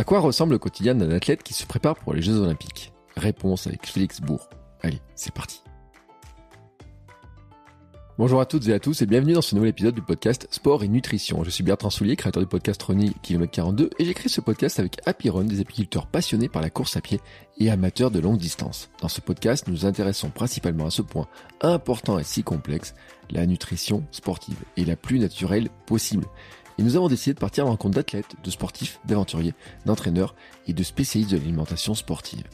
À quoi ressemble le quotidien d'un athlète qui se prépare pour les Jeux Olympiques? Réponse avec Félix Bourg. Allez, c'est parti. Bonjour à toutes et à tous et bienvenue dans ce nouvel épisode du podcast Sport et Nutrition. Je suis Bertrand Soulier, créateur du podcast Running Km 42 et j'écris ce podcast avec Happy Run, des apiculteurs passionnés par la course à pied et amateurs de longue distance. Dans ce podcast, nous nous intéressons principalement à ce point important et si complexe, la nutrition sportive et la plus naturelle possible. Et nous avons décidé de partir à la rencontre d'athlètes, de sportifs, d'aventuriers, d'entraîneurs et de spécialistes de l'alimentation sportive.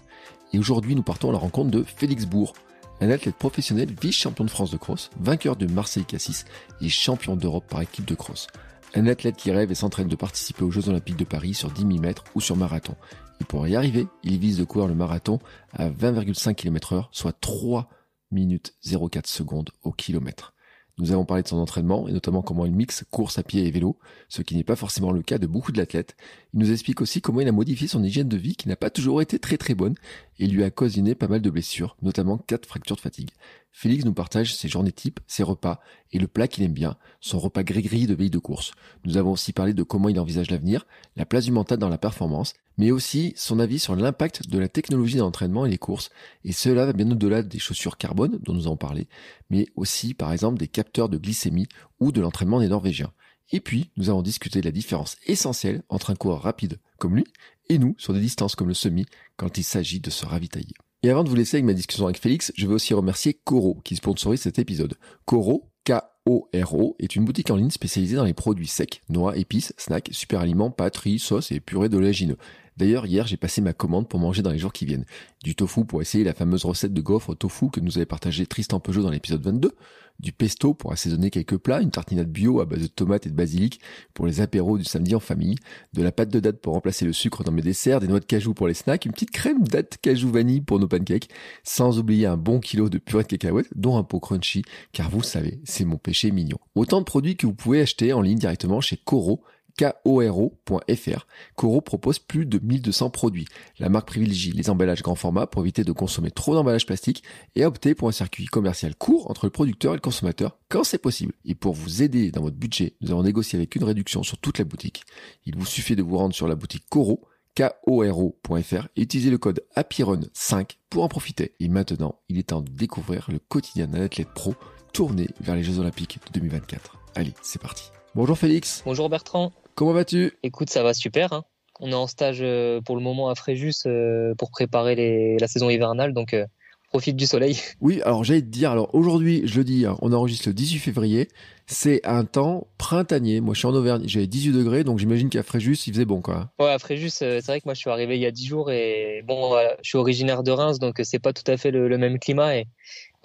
Et aujourd'hui, nous partons à la rencontre de Félix Bourg, un athlète professionnel, vice-champion de France de cross, vainqueur de Marseille Cassis et champion d'Europe par équipe de cross. Un athlète qui rêve et s'entraîne de participer aux Jeux Olympiques de Paris sur 10 000 mètres ou sur marathon. Et pour y arriver, il vise de courir le marathon à 20,5 km heure, soit 3 minutes 04 secondes au kilomètre. Nous avons parlé de son entraînement et notamment comment il mixe course à pied et vélo, ce qui n'est pas forcément le cas de beaucoup de l'athlète. Il nous explique aussi comment il a modifié son hygiène de vie qui n'a pas toujours été très très bonne et lui a causiné pas mal de blessures, notamment 4 fractures de fatigue. Félix nous partage ses journées types, ses repas et le plat qu'il aime bien, son repas gris-gris de veille de course. Nous avons aussi parlé de comment il envisage l'avenir, la place du mental dans la performance, mais aussi son avis sur l'impact de la technologie dans l'entraînement et les courses. Et cela va bien au-delà des chaussures carbone dont nous avons parlé, mais aussi par exemple des capteurs de glycémie ou de l'entraînement des Norvégiens. Et puis, nous avons discuté de la différence essentielle entre un coureur rapide comme lui et nous sur des distances comme le semi quand il s'agit de se ravitailler. Et avant de vous laisser avec ma discussion avec Félix, je veux aussi remercier Coro qui sponsorise cet épisode. Coro, K-O-R-O, est une boutique en ligne spécialisée dans les produits secs, noix, épices, snacks, super aliments, pâtes, sauces et purées d'oléagineux. D'ailleurs, hier, j'ai passé ma commande pour manger dans les jours qui viennent. Du tofu pour essayer la fameuse recette de gaufre au tofu que nous avait partagé Tristan Peugeot dans l'épisode 22. Du pesto pour assaisonner quelques plats, une tartinade bio à base de tomates et de basilic pour les apéros du samedi en famille, de la pâte de date pour remplacer le sucre dans mes desserts, des noix de cajou pour les snacks, une petite crème date cajou vanille pour nos pancakes, sans oublier un bon kilo de purée de cacahuètes, dont un pot crunchy, car vous savez, c'est mon péché mignon. Autant de produits que vous pouvez acheter en ligne directement chez Coro, koro.fr. Coro propose plus de 1200 produits. La marque privilégie les emballages grand format pour éviter de consommer trop d'emballages plastiques et opté pour un circuit commercial court entre le producteur et le consommateur quand c'est possible. Et pour vous aider dans votre budget, nous avons négocié avec une réduction sur toute la boutique. Il vous suffit de vous rendre sur la boutique Coro koro.fr et utiliser le code HAPPYRUN5 pour en profiter. Et maintenant, il est temps de découvrir le quotidien d'un athlète pro tourné vers les Jeux Olympiques de 2024. Allez, c'est parti. Bonjour Félix. Bonjour Bertrand. Comment vas-tu? Écoute, ça va super. Hein. On est en stage euh, pour le moment à Fréjus euh, pour préparer la saison hivernale, donc euh, profite du soleil. Oui, alors j'allais te dire, alors aujourd'hui, je le dis, hein, on enregistre le 18 février, c'est un temps printanier. Moi, je suis en Auvergne, j'avais 18 degrés, donc j'imagine qu'à Fréjus, il faisait bon, quoi. Ouais, à Fréjus, c'est vrai que moi, je suis arrivé il y a 10 jours et bon, je suis originaire de Reims, donc c'est pas tout à fait le, même climat et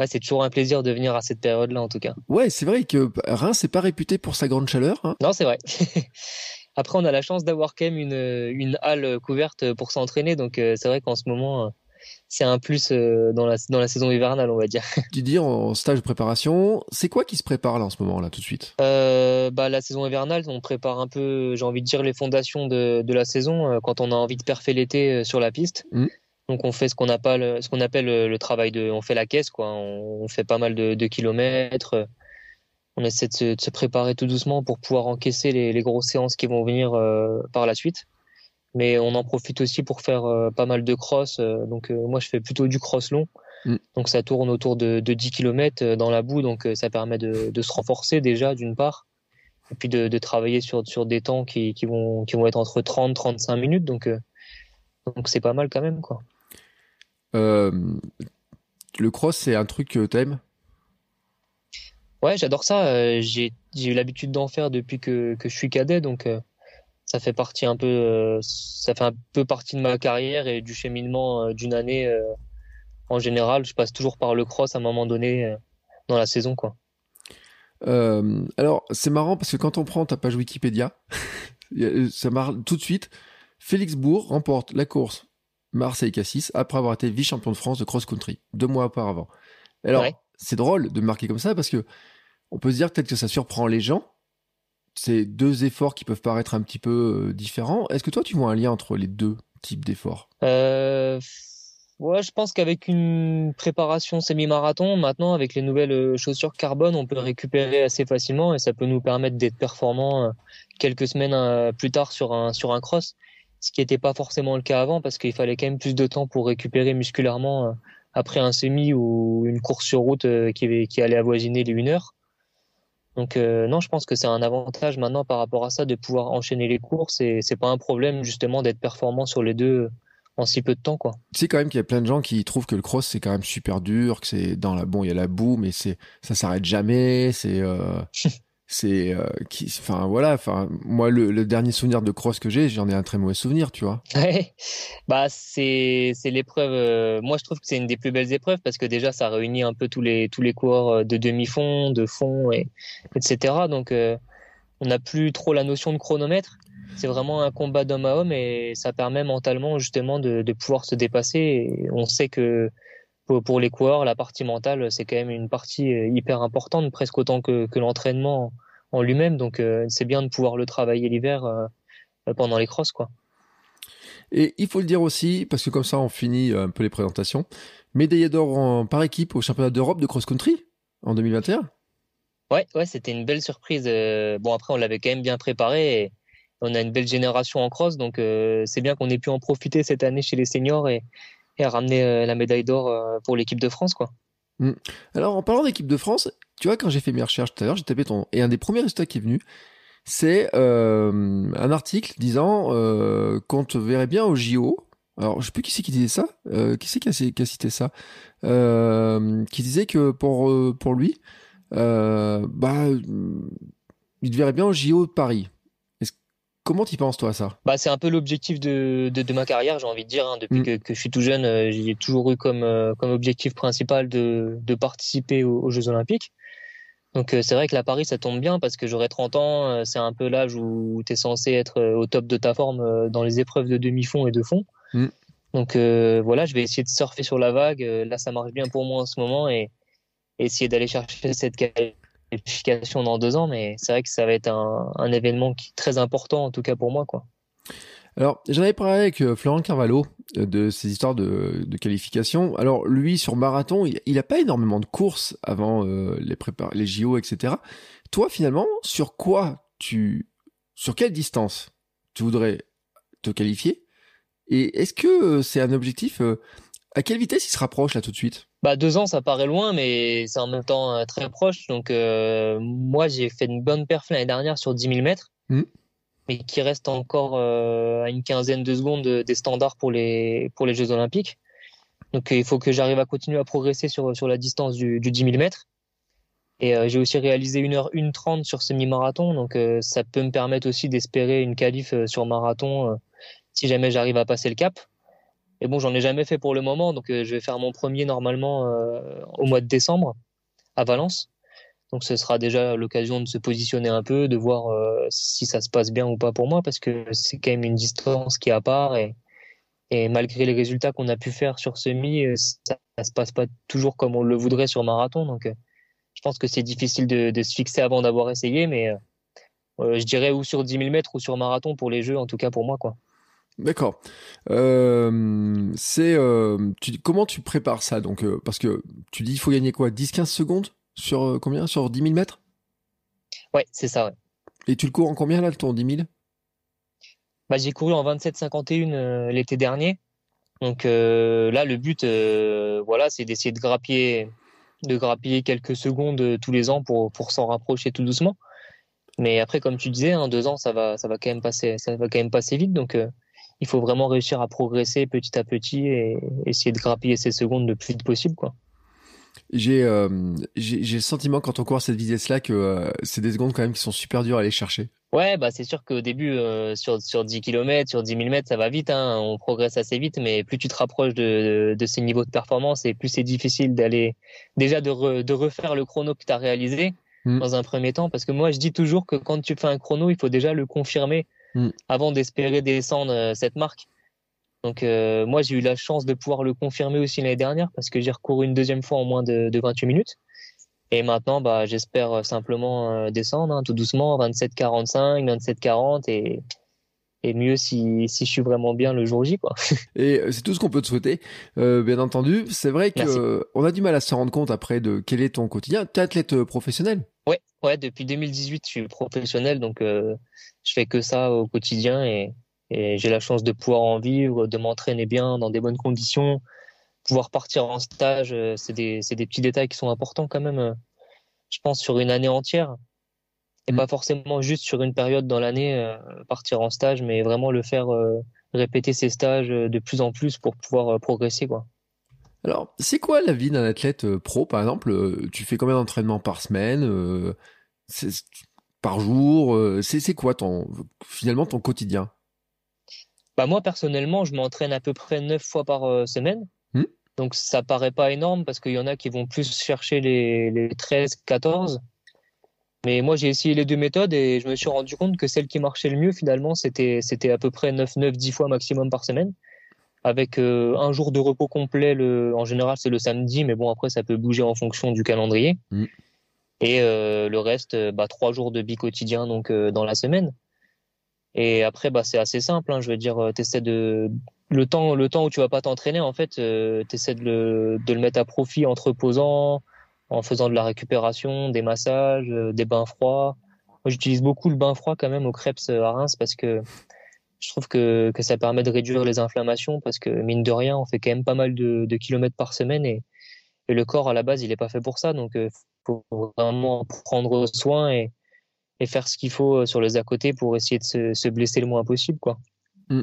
ouais, c'est toujours un plaisir de venir à cette période-là, en tout cas. Ouais, c'est vrai que Reims n'est pas réputé pour sa grande chaleur. Hein. non, c'est vrai. Après, on a la chance d'avoir quand même une, une halle couverte pour s'entraîner, donc c'est vrai qu'en ce moment c'est un plus euh, dans la, dans la saison hivernale, on va dire. Tu dis en stage de préparation, c'est quoi qui se prépare là en ce moment là tout de suite? Euh, bah, La saison hivernale, on prépare un peu, j'ai envie de dire, les fondations de, de la saison euh, quand on a envie de perfer l'été sur la piste. Mmh. Donc on fait ce qu'on appelle, ce qu'on appelle le, travail de, on fait la caisse quoi. On, fait pas mal de, de kilomètres. On essaie de se, de se, préparer tout doucement pour pouvoir encaisser les, les grosses séances qui vont venir par la suite mais on en profite aussi pour faire euh, pas mal de cross. Euh, donc euh, moi, je fais plutôt du cross long. Mm. Donc ça tourne autour de, de 10 km dans la boue, donc ça permet de, se renforcer déjà d'une part, et puis de, de, travailler sur, sur des temps qui, qui, vont, qui vont être entre 30 35 minutes, donc donc c'est pas mal quand même quoi. Euh, le cross c'est un truc que t'aimes? Ouais, j'adore ça. j'ai eu l'habitude d'en faire depuis que, que je suis cadet, donc ça fait partie un peu, euh, ça fait un peu partie de ma carrière et du cheminement euh, d'une année euh, en général. Je passe toujours par le cross à un moment donné dans la saison, quoi. alors c'est marrant parce que quand on prend ta page Wikipédia, ça marche tout de suite. Félix Bourg remporte la course Marseille-Cassis après avoir été vice-champion de France de cross-country deux mois auparavant. Alors c'est drôle de marquer comme ça parce que on peut se dire peut-être que ça surprend les gens, c'est deux efforts qui peuvent paraître un petit peu euh, différents. Est-ce que toi, tu vois un lien entre les deux types d'efforts? Euh, Ouais, je pense qu'avec une préparation semi-marathon, maintenant, avec les nouvelles euh, chaussures carbone, on peut récupérer assez facilement et ça peut nous permettre d'être performants quelques semaines plus tard sur un, sur un cross. Ce qui n'était pas forcément le cas avant parce qu'il fallait quand même plus de temps pour récupérer musculairement après un semi ou une course sur route qui, qui allait avoisiner les 1 heure. Donc non, je pense que c'est un avantage maintenant par rapport à ça de pouvoir enchaîner les courses et c'est pas un problème justement d'être performant sur les deux en si peu de temps quoi. Tu sais quand même qu'il y a plein de gens qui trouvent que le cross c'est quand même super dur, que c'est dans la bon il y a la boue mais c'est ça s'arrête jamais, c'est euh, c'est euh, qui enfin voilà enfin moi le, dernier souvenir de cross que j'ai j'en ai un très mauvais souvenir tu vois. Bah c'est c'est l'épreuve euh, moi je trouve que c'est une des plus belles épreuves parce que déjà ça réunit un peu tous les tous les coureurs de demi fond de fond et etc donc on n'a plus trop la notion de chronomètre. C'est vraiment un combat d'homme à homme et ça permet mentalement justement de, de pouvoir se dépasser. Et on sait que pour, les coureurs, la partie mentale, c'est quand même une partie euh, hyper importante, presque autant que, que l'entraînement en lui-même. Donc euh, c'est bien de pouvoir le travailler l'hiver euh, pendant les crosses. quoi. Et il faut le dire aussi, parce que comme ça on finit un peu les présentations, médaillé d'or par équipe au championnat d'Europe de cross-country en 2021 Ouais, ouais, c'était une belle surprise. Bon, après, on l'avait quand même bien préparé. Et on a une belle génération en cross, donc euh, c'est bien qu'on ait pu en profiter cette année chez les seniors et, ramener euh, la médaille d'or euh, pour l'équipe de France, quoi. Mm. Alors, en parlant d'équipe de France, tu vois, quand j'ai fait mes recherches tout à l'heure, j'ai tapé ton et un des premiers résultats qui est venu, c'est un article disant qu'on te verrait bien au JO. Alors, je sais plus qui c'est qui disait ça. qui c'est qui a, cité ça Qui disait que pour pour lui, bah, il te verrait bien au JO de Paris. Comment t'y penses toi ça? Bah, C'est un peu l'objectif de, de, ma carrière, j'ai envie de dire. Hein. Depuis mm. que, que, je suis tout jeune, euh, j'ai toujours eu comme, euh, comme objectif principal de, de participer aux, Jeux Olympiques. Donc euh, c'est vrai que la Paris, ça tombe bien parce que j'aurai 30 ans, c'est un peu l'âge où tu es censé être au top de ta forme dans les épreuves de demi-fond et de fond. Mm. Donc voilà, je vais essayer de surfer sur la vague. Là, ça marche bien pour moi en ce moment et essayer d'aller chercher cette qualification dans deux ans, mais c'est vrai que ça va être un, événement qui est très important, en tout cas pour moi. Quoi. Alors, j'en avais parlé avec euh, Florent Carvalho euh, de ces histoires de, de qualification. Alors, lui, sur marathon, il n'a pas énormément de courses avant euh, les, prépar les JO, etc. Toi, finalement, sur quoi tu. Sur quelle distance tu voudrais te qualifier? Et est-ce que c'est un objectif À quelle vitesse il se rapproche là tout de suite? Bah, deux ans, ça paraît loin, mais c'est en même temps euh, très proche. Donc, euh, moi, j'ai fait une bonne perf l'année dernière sur 10 000 mètres, mm. mais qui reste encore euh, à une quinzaine de secondes des standards pour les, pour les Jeux Olympiques. Donc, il faut que j'arrive à continuer à progresser sur, sur la distance du, du 10 000 mètres. Et j'ai aussi réalisé 1 heure 1h30 sur semi-marathon. Donc, ça peut me permettre aussi d'espérer une qualif sur marathon si jamais j'arrive à passer le cap. Et bon, j'en ai jamais fait pour le moment, donc euh, je vais faire mon premier normalement euh, au mois de décembre à Valence. Donc ce sera déjà l'occasion de se positionner un peu, de voir euh, si ça se passe bien ou pas pour moi, parce que c'est quand même une distance qui est à part et, malgré les résultats qu'on a pu faire sur semi, ça, ça se passe pas toujours comme on le voudrait sur marathon. Donc je pense que c'est difficile de, de, se fixer avant d'avoir essayé, mais je dirais ou sur 10 000 mètres ou sur marathon pour les jeux, en tout cas pour moi quoi. D'accord. Euh, c'est euh, comment tu prépares ça donc euh, parce que tu dis il faut gagner quoi 10-15 secondes sur combien sur 10 000 mètres? Ouais, c'est ça. Ouais. Et tu le cours en combien là ton 10 000 bah, j'ai couru en 27-51 l'été dernier. Donc là le but voilà c'est d'essayer de grappiller de grappiller quelques secondes tous les ans pour pour s'en rapprocher tout doucement. Mais après comme tu disais, hein, deux ans ça va ça va quand même passer ça va quand même passer vite donc il faut vraiment réussir à progresser petit à petit et essayer de grappiller ces secondes le plus vite possible, quoi. J'ai euh, le sentiment quand on court cette vitesse-là que euh, c'est des secondes quand même qui sont super dures à aller chercher. Ouais, bah c'est sûr qu'au début euh, sur sur 10 km, sur 10 000 mètres, ça va vite, hein, on progresse assez vite, mais plus tu te rapproches de, de, ces niveaux de performance et plus c'est difficile d'aller déjà de, de refaire le chrono que tu as réalisé mm. dans un premier temps, parce que moi je dis toujours que quand tu fais un chrono, il faut déjà le confirmer Mm. avant d'espérer descendre euh, cette marque. Donc euh, moi j'ai eu la chance de pouvoir le confirmer aussi l'année dernière parce que j'ai recouru une deuxième fois en moins de, de 28 minutes. Et maintenant bah j'espère euh, simplement descendre hein, tout doucement 27-45, 27-40 et et mieux si, si je suis vraiment bien le jour J quoi. Et c'est tout ce qu'on peut te souhaiter. Euh, bien entendu, c'est vrai que on a du mal à se rendre compte après de quel est ton quotidien. Tu es athlète professionnel? Ouais, ouais, depuis 2018 je suis professionnel donc euh, je fais que ça au quotidien et, j'ai la chance de pouvoir en vivre, de m'entraîner bien dans des bonnes conditions, pouvoir partir en stage. C'est des, petits détails qui sont importants quand même, je pense, sur une année entière. Et pas forcément juste sur une période dans l'année, partir en stage, mais vraiment le faire, répéter ses stages de plus en plus pour pouvoir progresser. quoi. Alors, c'est quoi la vie d'un athlète euh, pro, par exemple euh, Tu fais combien d'entraînements par semaine euh, Par jour C'est quoi ton, finalement ton quotidien? Bah Moi, personnellement, je m'entraîne à peu près 9 fois par semaine. Hmm? Donc, ça paraît pas énorme parce qu'il y en a qui vont plus chercher les, les 13, 14. Mais moi, j'ai essayé les deux méthodes et je me suis rendu compte que celle qui marchait le mieux, finalement, c'était à peu près 9, 9, 10 fois maximum par semaine avec euh, un jour de repos complet. Le, en général, c'est le samedi, mais bon, après, ça peut bouger en fonction du calendrier. Mm. Et euh, le reste, euh, bah, trois jours de bi quotidien donc dans la semaine. Et après, bah, c'est assez simple. Hein, je veux dire, t'essaies de le temps, le temps où tu vas pas t'entraîner, en fait, euh, t'essaies de le, de le mettre à profit en te reposant, en faisant de la récupération, des massages, des bains froids. Moi, j'utilise beaucoup le bain froid quand même au Krebs à Reims parce que je trouve que, que, ça permet de réduire les inflammations parce que mine de rien, on fait quand même pas mal de, de kilomètres par semaine et, et, le corps à la base, il n'est pas fait pour ça. Donc, il euh, faut vraiment prendre soin et, et faire ce qu'il faut euh, sur les à côté pour essayer de se, se blesser le moins possible. Quoi. Mmh.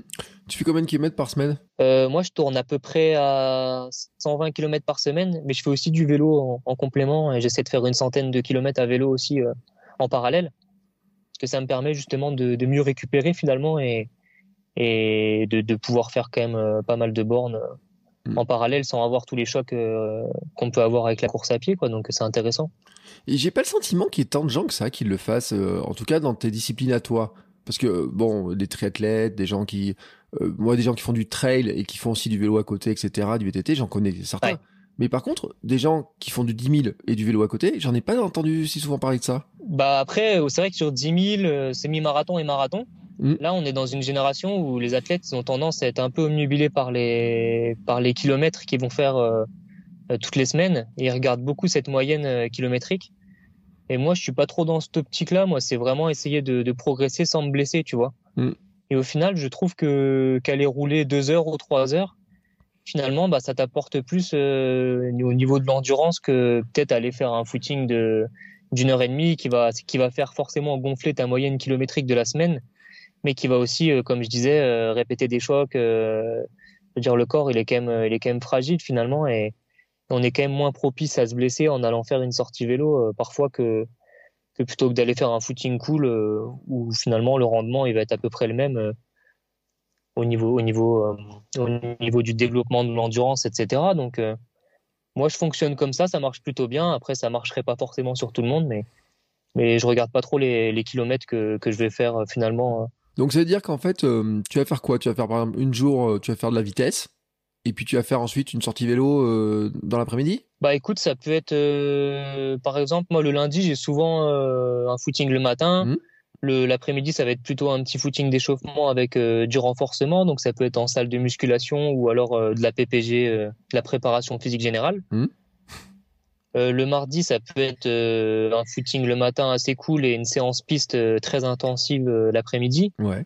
Tu fais combien de kilomètres par semaine? Euh, Moi, je tourne à peu près à 120 km par semaine, mais je fais aussi du vélo en, en complément et j'essaie de faire une centaine de kilomètres à vélo aussi euh, en parallèle. Parce que ça me permet justement de, de mieux récupérer finalement et, et de, de, pouvoir faire quand même euh, pas mal de bornes euh, mm. en parallèle sans avoir tous les chocs euh, qu'on peut avoir avec la course à pied quoi. Donc c'est intéressant. Et j'ai pas le sentiment qu'il y ait tant de gens que ça qui le fassent en tout cas dans tes disciplines à toi. Parce que bon des triathlètes des gens qui moi des gens qui font du trail et qui font aussi du vélo à côté etc du VTT j'en connais certains. Mais par contre, des gens qui font du 10 000 et du vélo à côté, j'en ai pas entendu si souvent parler de ça. Bah après, c'est vrai que sur 10 000, semi-marathon et marathon, Mm. Là, on est dans une génération où les athlètes ont tendance à être un peu omnubilés par les, par les kilomètres qu'ils vont faire euh, euh, toutes les semaines. Et ils regardent beaucoup cette moyenne euh, kilométrique. Et moi, je suis pas trop dans cette optique-là. Moi, c'est vraiment essayer de, de, progresser sans me blesser, tu vois. Mm. Et au final, je trouve que qu'aller rouler deux heures ou trois heures, finalement, bah, ça t'apporte plus au niveau de l'endurance que peut-être aller faire un footing de d'une heure et demie qui va qui va faire forcément gonfler ta moyenne kilométrique de la semaine mais qui va aussi, euh, comme je disais, euh, répéter des chocs. Euh, dire, le corps, il est quand même, il est quand même fragile finalement, et on est quand même moins propice à se blesser en allant faire une sortie vélo parfois que, que plutôt que d'aller faire un footing cool où finalement le rendement il va être à peu près le même au niveau au niveau au niveau du développement de l'endurance etc donc moi je fonctionne comme ça ça marche plutôt bien après ça marcherait pas forcément sur tout le monde mais mais je regarde pas trop les, les kilomètres que, que je vais faire finalement donc ça veut dire qu'en fait, euh, tu vas faire quoi? Tu vas faire par exemple une jour, euh, tu vas faire de la vitesse, et puis tu vas faire ensuite une sortie vélo euh, dans l'après-midi? Bah écoute, ça peut être, par exemple, moi le lundi, j'ai souvent un footing le matin. Mmh. L'après-midi, ça va être plutôt un petit footing d'échauffement avec du renforcement, donc ça peut être en salle de musculation ou alors de la PPG, de la préparation physique générale. Mmh. Euh, le mardi, ça peut être euh, un footing le matin assez cool et une séance piste euh, très intensive l'après-midi. Ouais.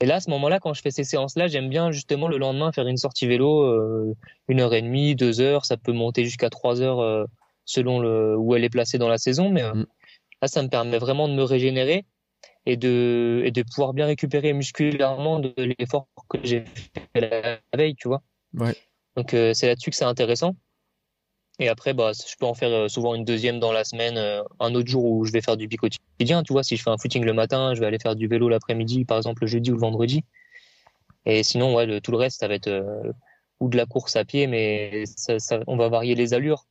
Et là, à ce moment-là, quand je fais ces séances-là, j'aime bien justement le lendemain faire une sortie vélo, une heure et demie, deux heures, ça peut monter jusqu'à trois heures selon le, où elle est placée dans la saison. Mais mm. là, ça me permet vraiment de me régénérer et de, et de pouvoir bien récupérer musculairement de l'effort que j'ai fait la veille, tu vois. Ouais. Donc c'est là-dessus que c'est intéressant. Et après, bah, je peux en faire euh, souvent une deuxième dans la semaine, euh, un autre jour où je vais faire du quotidien. Tu vois, si je fais un footing le matin, je vais aller faire du vélo l'après-midi, par exemple le jeudi ou le vendredi. Et sinon, ouais, tout le reste, ça va être euh, ou de la course à pied, mais ça, ça, on va varier les allures.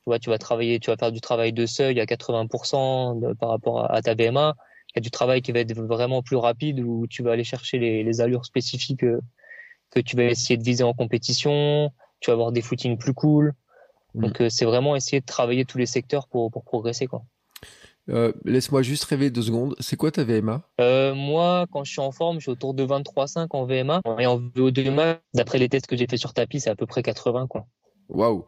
Tu vois, tu vas travailler, tu vas faire du travail de seuil à 80% par rapport à, ta BMA. Il y a du travail qui va être vraiment plus rapide où tu vas aller chercher les allures spécifiques que tu vas essayer de viser en compétition. Tu vas avoir des footings plus cool donc mm. euh, c'est vraiment essayer de travailler tous les secteurs pour, pour progresser quoi. Euh, laisse-moi juste rêver deux secondes. C'est quoi ta VMA euh, Moi, quand je suis en forme, je suis autour de 23,5 en VMA. Et en VO2 d'après les tests que j'ai fait sur tapis, c'est à peu près 80. Quoi. Waouh.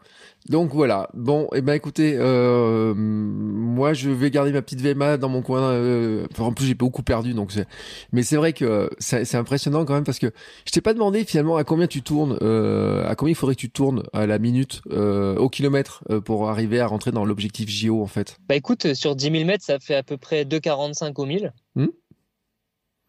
Donc voilà. Bon, et eh ben écoutez, euh, moi je vais garder ma petite VMA dans mon coin. Euh, en plus j'ai beaucoup perdu, donc c'est. Mais c'est vrai que c'est impressionnant quand même parce que je t'ai pas demandé finalement à combien tu tournes, euh, à combien il faudrait que tu tournes à la minute, euh, au kilomètre pour arriver à rentrer dans l'objectif JO en fait. Bah écoute, sur 10 000 mètres, ça fait à peu près 2,45 au 1000. Hmm?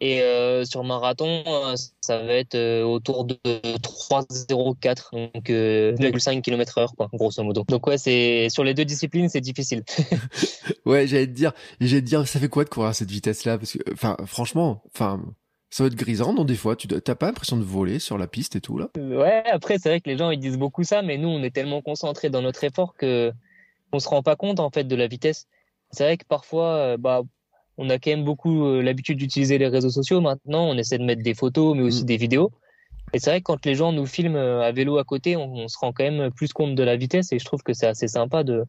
Et euh, sur marathon, euh, ça va être euh, autour de 3,04, donc 2,5 km heure, quoi, grosso modo. Donc ouais, c'est sur les deux disciplines, c'est difficile. ouais, j'allais te dire, j'allais te dire, ça fait quoi de courir à cette vitesse-là? Parce que, enfin, franchement, enfin, ça va être grisant, non Des fois, tu t'as pas l'impression de voler sur la piste et tout là? Ouais, après, c'est vrai que les gens ils disent beaucoup ça, mais nous, on est tellement concentrés dans notre effort que on se rend pas compte en fait de la vitesse. C'est vrai que parfois, bah on a quand même beaucoup euh, l'habitude d'utiliser les réseaux sociaux maintenant. On essaie de mettre des photos, mais aussi mm. des vidéos. Et c'est vrai que quand les gens nous filment euh, à vélo à côté, on, se rend quand même plus compte de la vitesse. Et je trouve que c'est assez sympa de,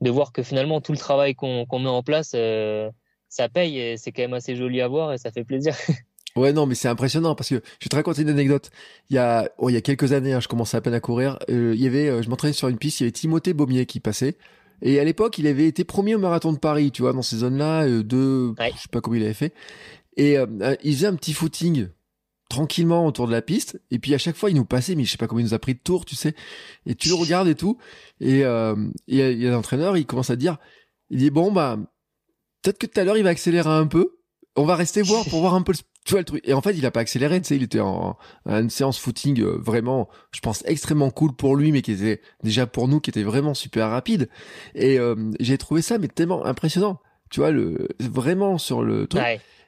de voir que finalement tout le travail qu'on met en place, euh, ça paye. Et c'est quand même assez joli à voir et ça fait plaisir. Ouais, non, mais c'est impressionnant parce que je vais te raconter une anecdote. Il y a, oh, il y a quelques années, hein, je commençais à peine à courir. il y avait, je m'entraînais sur une piste, il y avait Timothée Baumier qui passait. Et à l'époque, il avait été premier au marathon de Paris, tu vois, dans ces zones-là, euh, de, je sais pas comment il avait fait. Et euh, euh, il faisait un petit footing tranquillement autour de la piste. Et puis à chaque fois, il nous passait, mais je sais pas comment il nous a pris de tour, tu sais. Et tu le regardes et tout. Et il y a l'entraîneur, il commence à dire, il dit bon bah peut-être que tout à l'heure il va accélérer un peu. On va rester voir pour voir un peu tu vois le truc. Et en fait, il a pas accéléré, tu sais, il était en, une séance footing euh, vraiment, je pense, extrêmement cool pour lui, mais qui était déjà pour nous, qui était vraiment super rapide. Et euh, j'ai trouvé ça, mais tellement impressionnant. Tu vois, le vraiment sur le truc.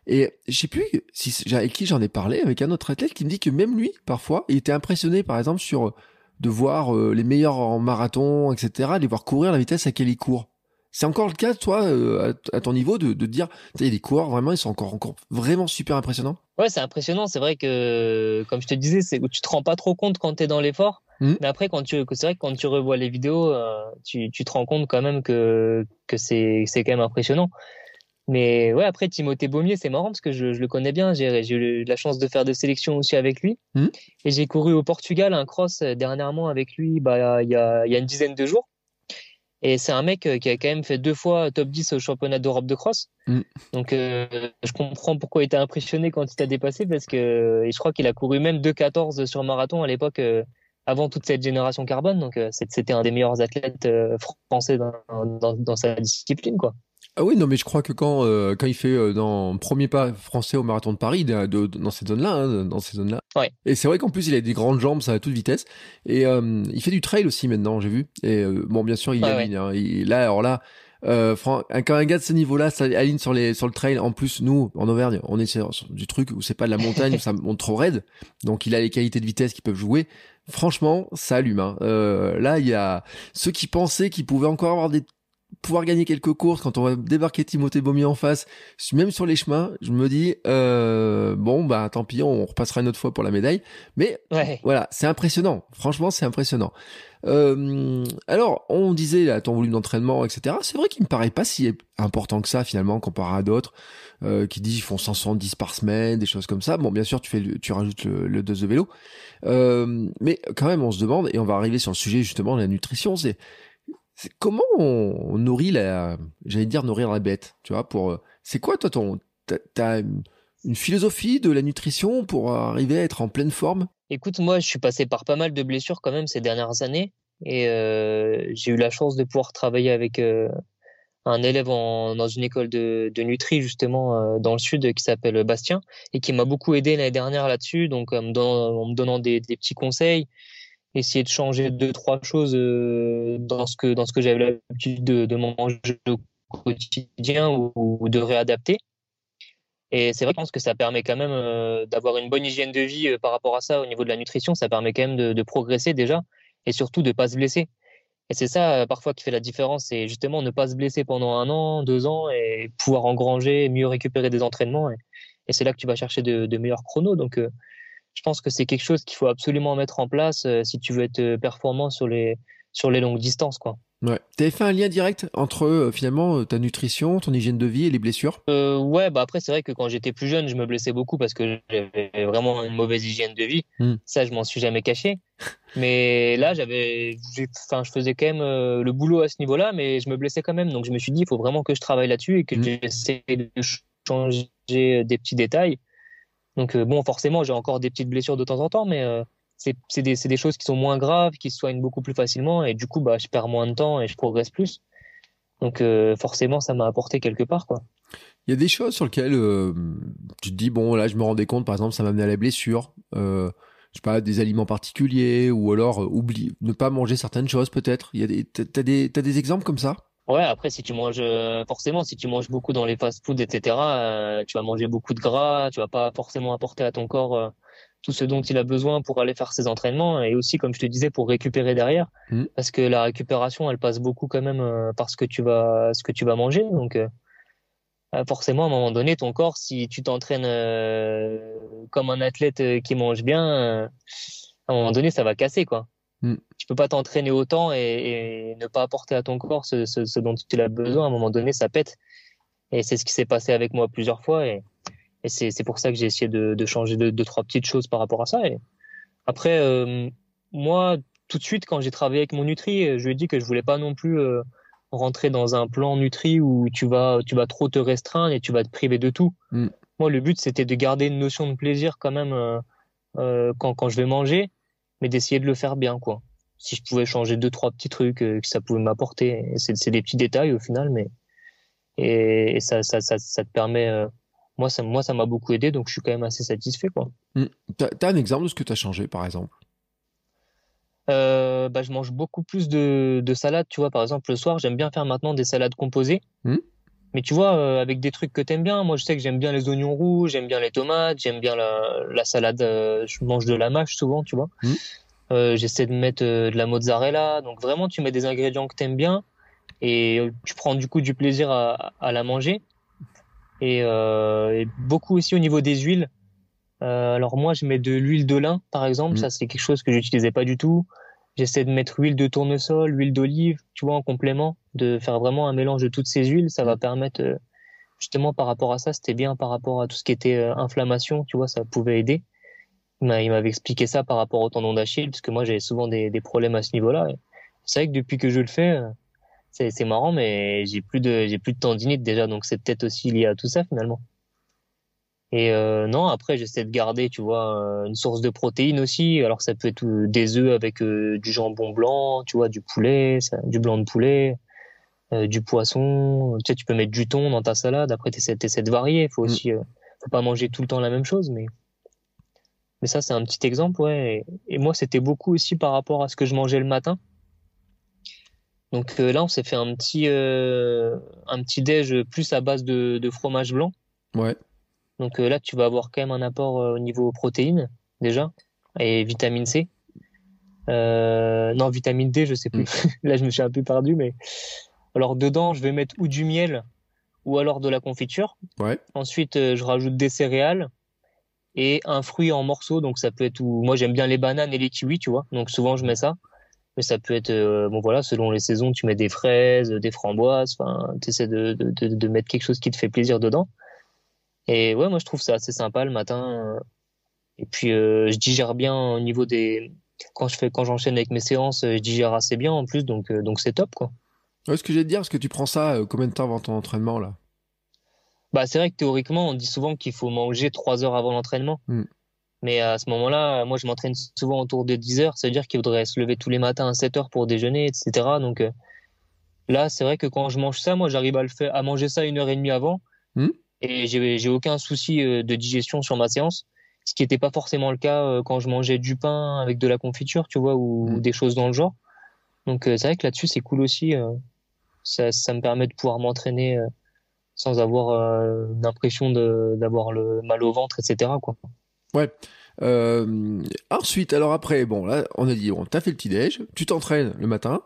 Et je sais plus si avec qui j'en ai parlé, avec un autre athlète qui me dit que même lui, parfois, il était impressionné, par exemple, sur de voir euh, les meilleurs en marathon, etc., les voir courir à la vitesse à laquelle ils courent. C'est encore le cas, toi, euh, à, ton niveau, de, de dire, tu sais, les coureurs, vraiment, ils sont encore, encore vraiment super impressionnants. Ouais, c'est impressionnant. C'est vrai que, comme je te disais, c'est tu te rends pas trop compte quand tu es dans l'effort. Hmm. Mais après, quand tu, c'est vrai que quand tu revois les vidéos, euh, tu, tu te rends compte quand même que, que c'est, c'est quand même impressionnant. Mais ouais, après, Timothée Baumier, c'est marrant parce que je, je le connais bien. J'ai, j'ai eu la chance de faire des sélections aussi avec lui. Hmm. Et j'ai couru au Portugal un cross euh, dernièrement avec lui, bah, il y a, il y a une dizaine de jours. Et c'est un mec euh, qui a quand même fait deux fois top 10 au championnat d'Europe de cross. Mm. Donc euh, je comprends pourquoi il était impressionné quand il t'a dépassé parce que et je crois qu'il a couru même 2,14 sur marathon à l'époque euh, avant toute cette génération carbone. Donc c'était un des meilleurs athlètes français dans, dans, dans sa discipline quoi. Ah oui, non, mais je crois que quand euh, quand il fait euh, dans premier pas français au marathon de Paris, de, dans cette zone-là, hein, dans ces zones-là. Ouais. Et c'est vrai qu'en plus il a des grandes jambes, ça à toute vitesse. Et euh, il fait du trail aussi maintenant, j'ai vu. Et bon, bien sûr, il aligne. Hein, il, là, alors là, euh, quand un gars de ce niveau-là ça aligne sur les sur le trail, en plus nous en Auvergne, on est sur, du truc où c'est pas de la montagne, où ça monte trop raide. Donc il a les qualités de vitesse qui peuvent jouer. Franchement, ça allume. Hein. Euh, là, il y a ceux qui pensaient qu'ils pouvaient encore avoir des pouvoir gagner quelques courses quand on va débarquer Timothée Baumier en face, même sur les chemins, je me dis euh, bon bah tant pis, on repassera une autre fois pour la médaille. Mais voilà, c'est impressionnant. Franchement, c'est impressionnant. Euh, alors, on disait là, ton volume d'entraînement, etc. C'est vrai qu'il me paraît pas si important que ça finalement comparé à d'autres euh, qui disent qu'ils font 170 par semaine, des choses comme ça. Bon, bien sûr, tu fais, tu rajoutes le, le dose de vélo, euh, mais quand même, on se demande et on va arriver sur le sujet justement de la nutrition. C'est comment on, nourrit la, j'allais dire nourrir la bête, tu vois, pour, c'est quoi toi ton, t'as une philosophie de la nutrition pour arriver à être en pleine forme? Écoute, moi, je suis passé par pas mal de blessures quand même ces dernières années, et euh, j'ai eu la chance de pouvoir travailler avec euh, un élève dans une école de, de Nutri justement euh, dans le sud qui s'appelle Bastien et qui m'a beaucoup aidé l'année dernière là-dessus, donc en me donnant, des petits conseils essayer de changer deux trois choses euh, dans ce que dans ce que j'avais l'habitude de, manger au quotidien ou, de réadapter. Et c'est vrai, je pense que ça permet quand même euh, d'avoir une bonne hygiène de vie euh, par rapport à ça au niveau de la nutrition. Ça permet quand même de, progresser déjà et surtout de pas se blesser. Et c'est ça parfois qui fait la différence, c'est justement ne pas se blesser pendant un an, deux ans et pouvoir engranger, mieux récupérer des entraînements. Et, et c'est là que tu vas chercher de, de meilleurs chronos. Donc je pense que c'est quelque chose qu'il faut absolument mettre en place euh, si tu veux être euh, performant sur les, sur les longues distances. Quoi. Ouais. T'avais fait un lien direct entre euh, finalement ta nutrition, ton hygiène de vie et les blessures? Euh, Ouais, bah après c'est vrai que quand j'étais plus jeune, je me blessais beaucoup parce que j'avais vraiment une mauvaise hygiène de vie. Hmm. Ça, je m'en suis jamais caché. mais là, j'avais, enfin, je faisais quand même euh, le boulot à ce niveau-là, mais je me blessais quand même. Donc je me suis dit, il faut vraiment que je travaille là-dessus et que hmm. j'essaie de changer des petits détails. Donc bon, forcément, j'ai encore des petites blessures de temps en temps, mais c'est des, des, choses qui sont moins graves, qui se soignent beaucoup plus facilement, et du coup, bah, je perds moins de temps et je progresse plus. Donc euh, forcément, ça m'a apporté quelque part, quoi. Il y a des choses sur lesquelles euh, tu te dis bon là, je me rendais compte, par exemple, ça m'a amené à la blessure. Euh, je sais pas, des aliments particuliers ou alors oublie, ne pas manger certaines choses peut-être. Il y a des, t'as des, t'as des exemples comme ça? Ouais, après si tu manges forcément, si tu manges beaucoup dans les fast-foods, etc., tu vas manger beaucoup de gras, tu vas pas forcément apporter à ton corps tout ce dont il a besoin pour aller faire ses entraînements et aussi, comme je te disais, pour récupérer derrière. Mm. Parce que la récupération, elle passe beaucoup quand même euh, par ce que tu vas, ce que tu vas manger. Donc, euh, euh, forcément, à un moment donné, ton corps, si tu t'entraînes comme un athlète qui mange bien, à un moment donné, ça va casser, quoi. Mm. Tu peux pas t'entraîner autant et, ne pas apporter à ton corps ce, ce, dont tu as besoin. À un moment donné, ça pète. Et c'est ce qui s'est passé avec moi plusieurs fois. Et, et c'est pour ça que j'ai essayé de, de changer deux, deux, trois petites choses par rapport à ça. Et après, euh, moi, tout de suite, quand j'ai travaillé avec mon Nutri, je lui ai dit que je voulais pas non plus euh, rentrer dans un plan Nutri où tu vas, tu vas trop te restreindre et tu vas te priver de tout. Mm. Moi, le but, c'était de garder une notion de plaisir quand même euh, euh quand, quand je vais manger, mais d'essayer de le faire bien, quoi. Si je pouvais changer deux, trois petits trucs euh, que ça pouvait m'apporter, c'est des petits détails au final, mais et, et ça, ça, ça, ça, te permet moi, ça, moi, ça m'a beaucoup aidé, donc je suis quand même assez satisfait, quoi. Mmh. T'as un exemple de ce que tu as changé, par exemple? Euh, bah, je mange beaucoup plus de, de salades, tu vois. Par exemple, le soir, j'aime bien faire maintenant des salades composées. Mmh. Mais tu vois, euh, avec des trucs que t'aimes bien. Moi, je sais que j'aime bien les oignons rouges, j'aime bien les tomates, j'aime bien la, la salade. Euh, je mange de la mâche souvent, tu vois. Mmh. Euh, j'essaie de mettre de la mozzarella. Donc vraiment, tu mets des ingrédients que t'aimes bien et tu prends du coup du plaisir à, à la manger. Euh, et, beaucoup aussi au niveau des huiles. Euh, alors moi, je mets de l'huile de lin, par exemple. Mm. Ça, c'est quelque chose que j'utilisais pas du tout. J'essaie de mettre huile de tournesol, huile d'olive, tu vois, en complément, de faire vraiment un mélange de toutes ces huiles. Ça va mm. permettre, euh, justement, par rapport à ça, c'était bien par rapport à tout ce qui était inflammation, tu vois, ça pouvait aider. Il m'avait expliqué ça par rapport au tendon d'Achille, parce que moi, j'avais souvent des, des, problèmes à ce niveau-là. C'est vrai que depuis que je le fais, c'est marrant, mais j'ai plus de j'ai plus de tendinite déjà, donc c'est peut-être aussi lié à tout ça finalement. Et euh, non, après j'essaie de garder, tu vois, euh, une source de protéines aussi. Alors ça peut être euh, des œufs avec euh, du jambon blanc, tu vois, du poulet, ça, du blanc de poulet, du poisson. Tu sais, tu peux mettre du thon dans ta salade. Après t'essaies, essaies de varier. Faut mm. aussi, faut pas manger tout le temps la même chose, mais mais ça c'est un petit exemple, ouais. et moi c'était beaucoup aussi par rapport à ce que je mangeais le matin. Donc euh, là, on s'est fait un petit, euh, un petit déj plus à base de, de fromage blanc. Ouais. Donc euh, là, tu vas avoir quand même un apport au niveau protéines déjà et vitamine C. non, vitamine D, je sais plus. Mm. là, je me suis un peu perdu, mais alors dedans, je vais mettre ou du miel ou alors de la confiture. Ouais. Ensuite, je rajoute des céréales et un fruit en morceaux. Donc ça peut être où moi j'aime bien les bananes et les kiwis, tu vois. Donc souvent je mets ça mais ça peut être euh, bon voilà selon les saisons tu mets des fraises des framboises enfin tu essaies de, de, de, mettre quelque chose qui te fait plaisir dedans et ouais moi je trouve ça assez sympa le matin et puis euh, je digère bien au niveau des quand je fais quand j'enchaîne avec mes séances je digère assez bien en plus donc euh, donc c'est top quoi ouais, ce que j'ai te dire est-ce que tu prends ça combien de temps avant ton entraînement là? Bah c'est vrai que théoriquement on dit souvent qu'il faut manger trois heures avant l'entraînement hmm. Mais à ce moment-là, moi, je m'entraîne souvent autour de 10 heures. C'est-à-dire qu'il faudrait se lever tous les matins à 7 heures pour déjeuner, etc. Donc euh, là, c'est vrai que quand je mange ça, moi, j'arrive à le faire, à manger ça une heure et demie avant. Hmm. Et j'ai, aucun souci euh, de digestion sur ma séance. Ce qui n'était pas forcément le cas euh, quand je mangeais du pain avec de la confiture, tu vois, ou, hmm. des choses dans le genre. Donc c'est vrai que là-dessus, c'est cool aussi. Ça, ça me permet de pouvoir m'entraîner sans avoir l'impression de, d'avoir le mal au ventre, etc. Quoi. Ouais. Euh, ensuite, alors après, bon, là, on a dit, on t'as fait le petit-déj, tu t'entraînes le matin.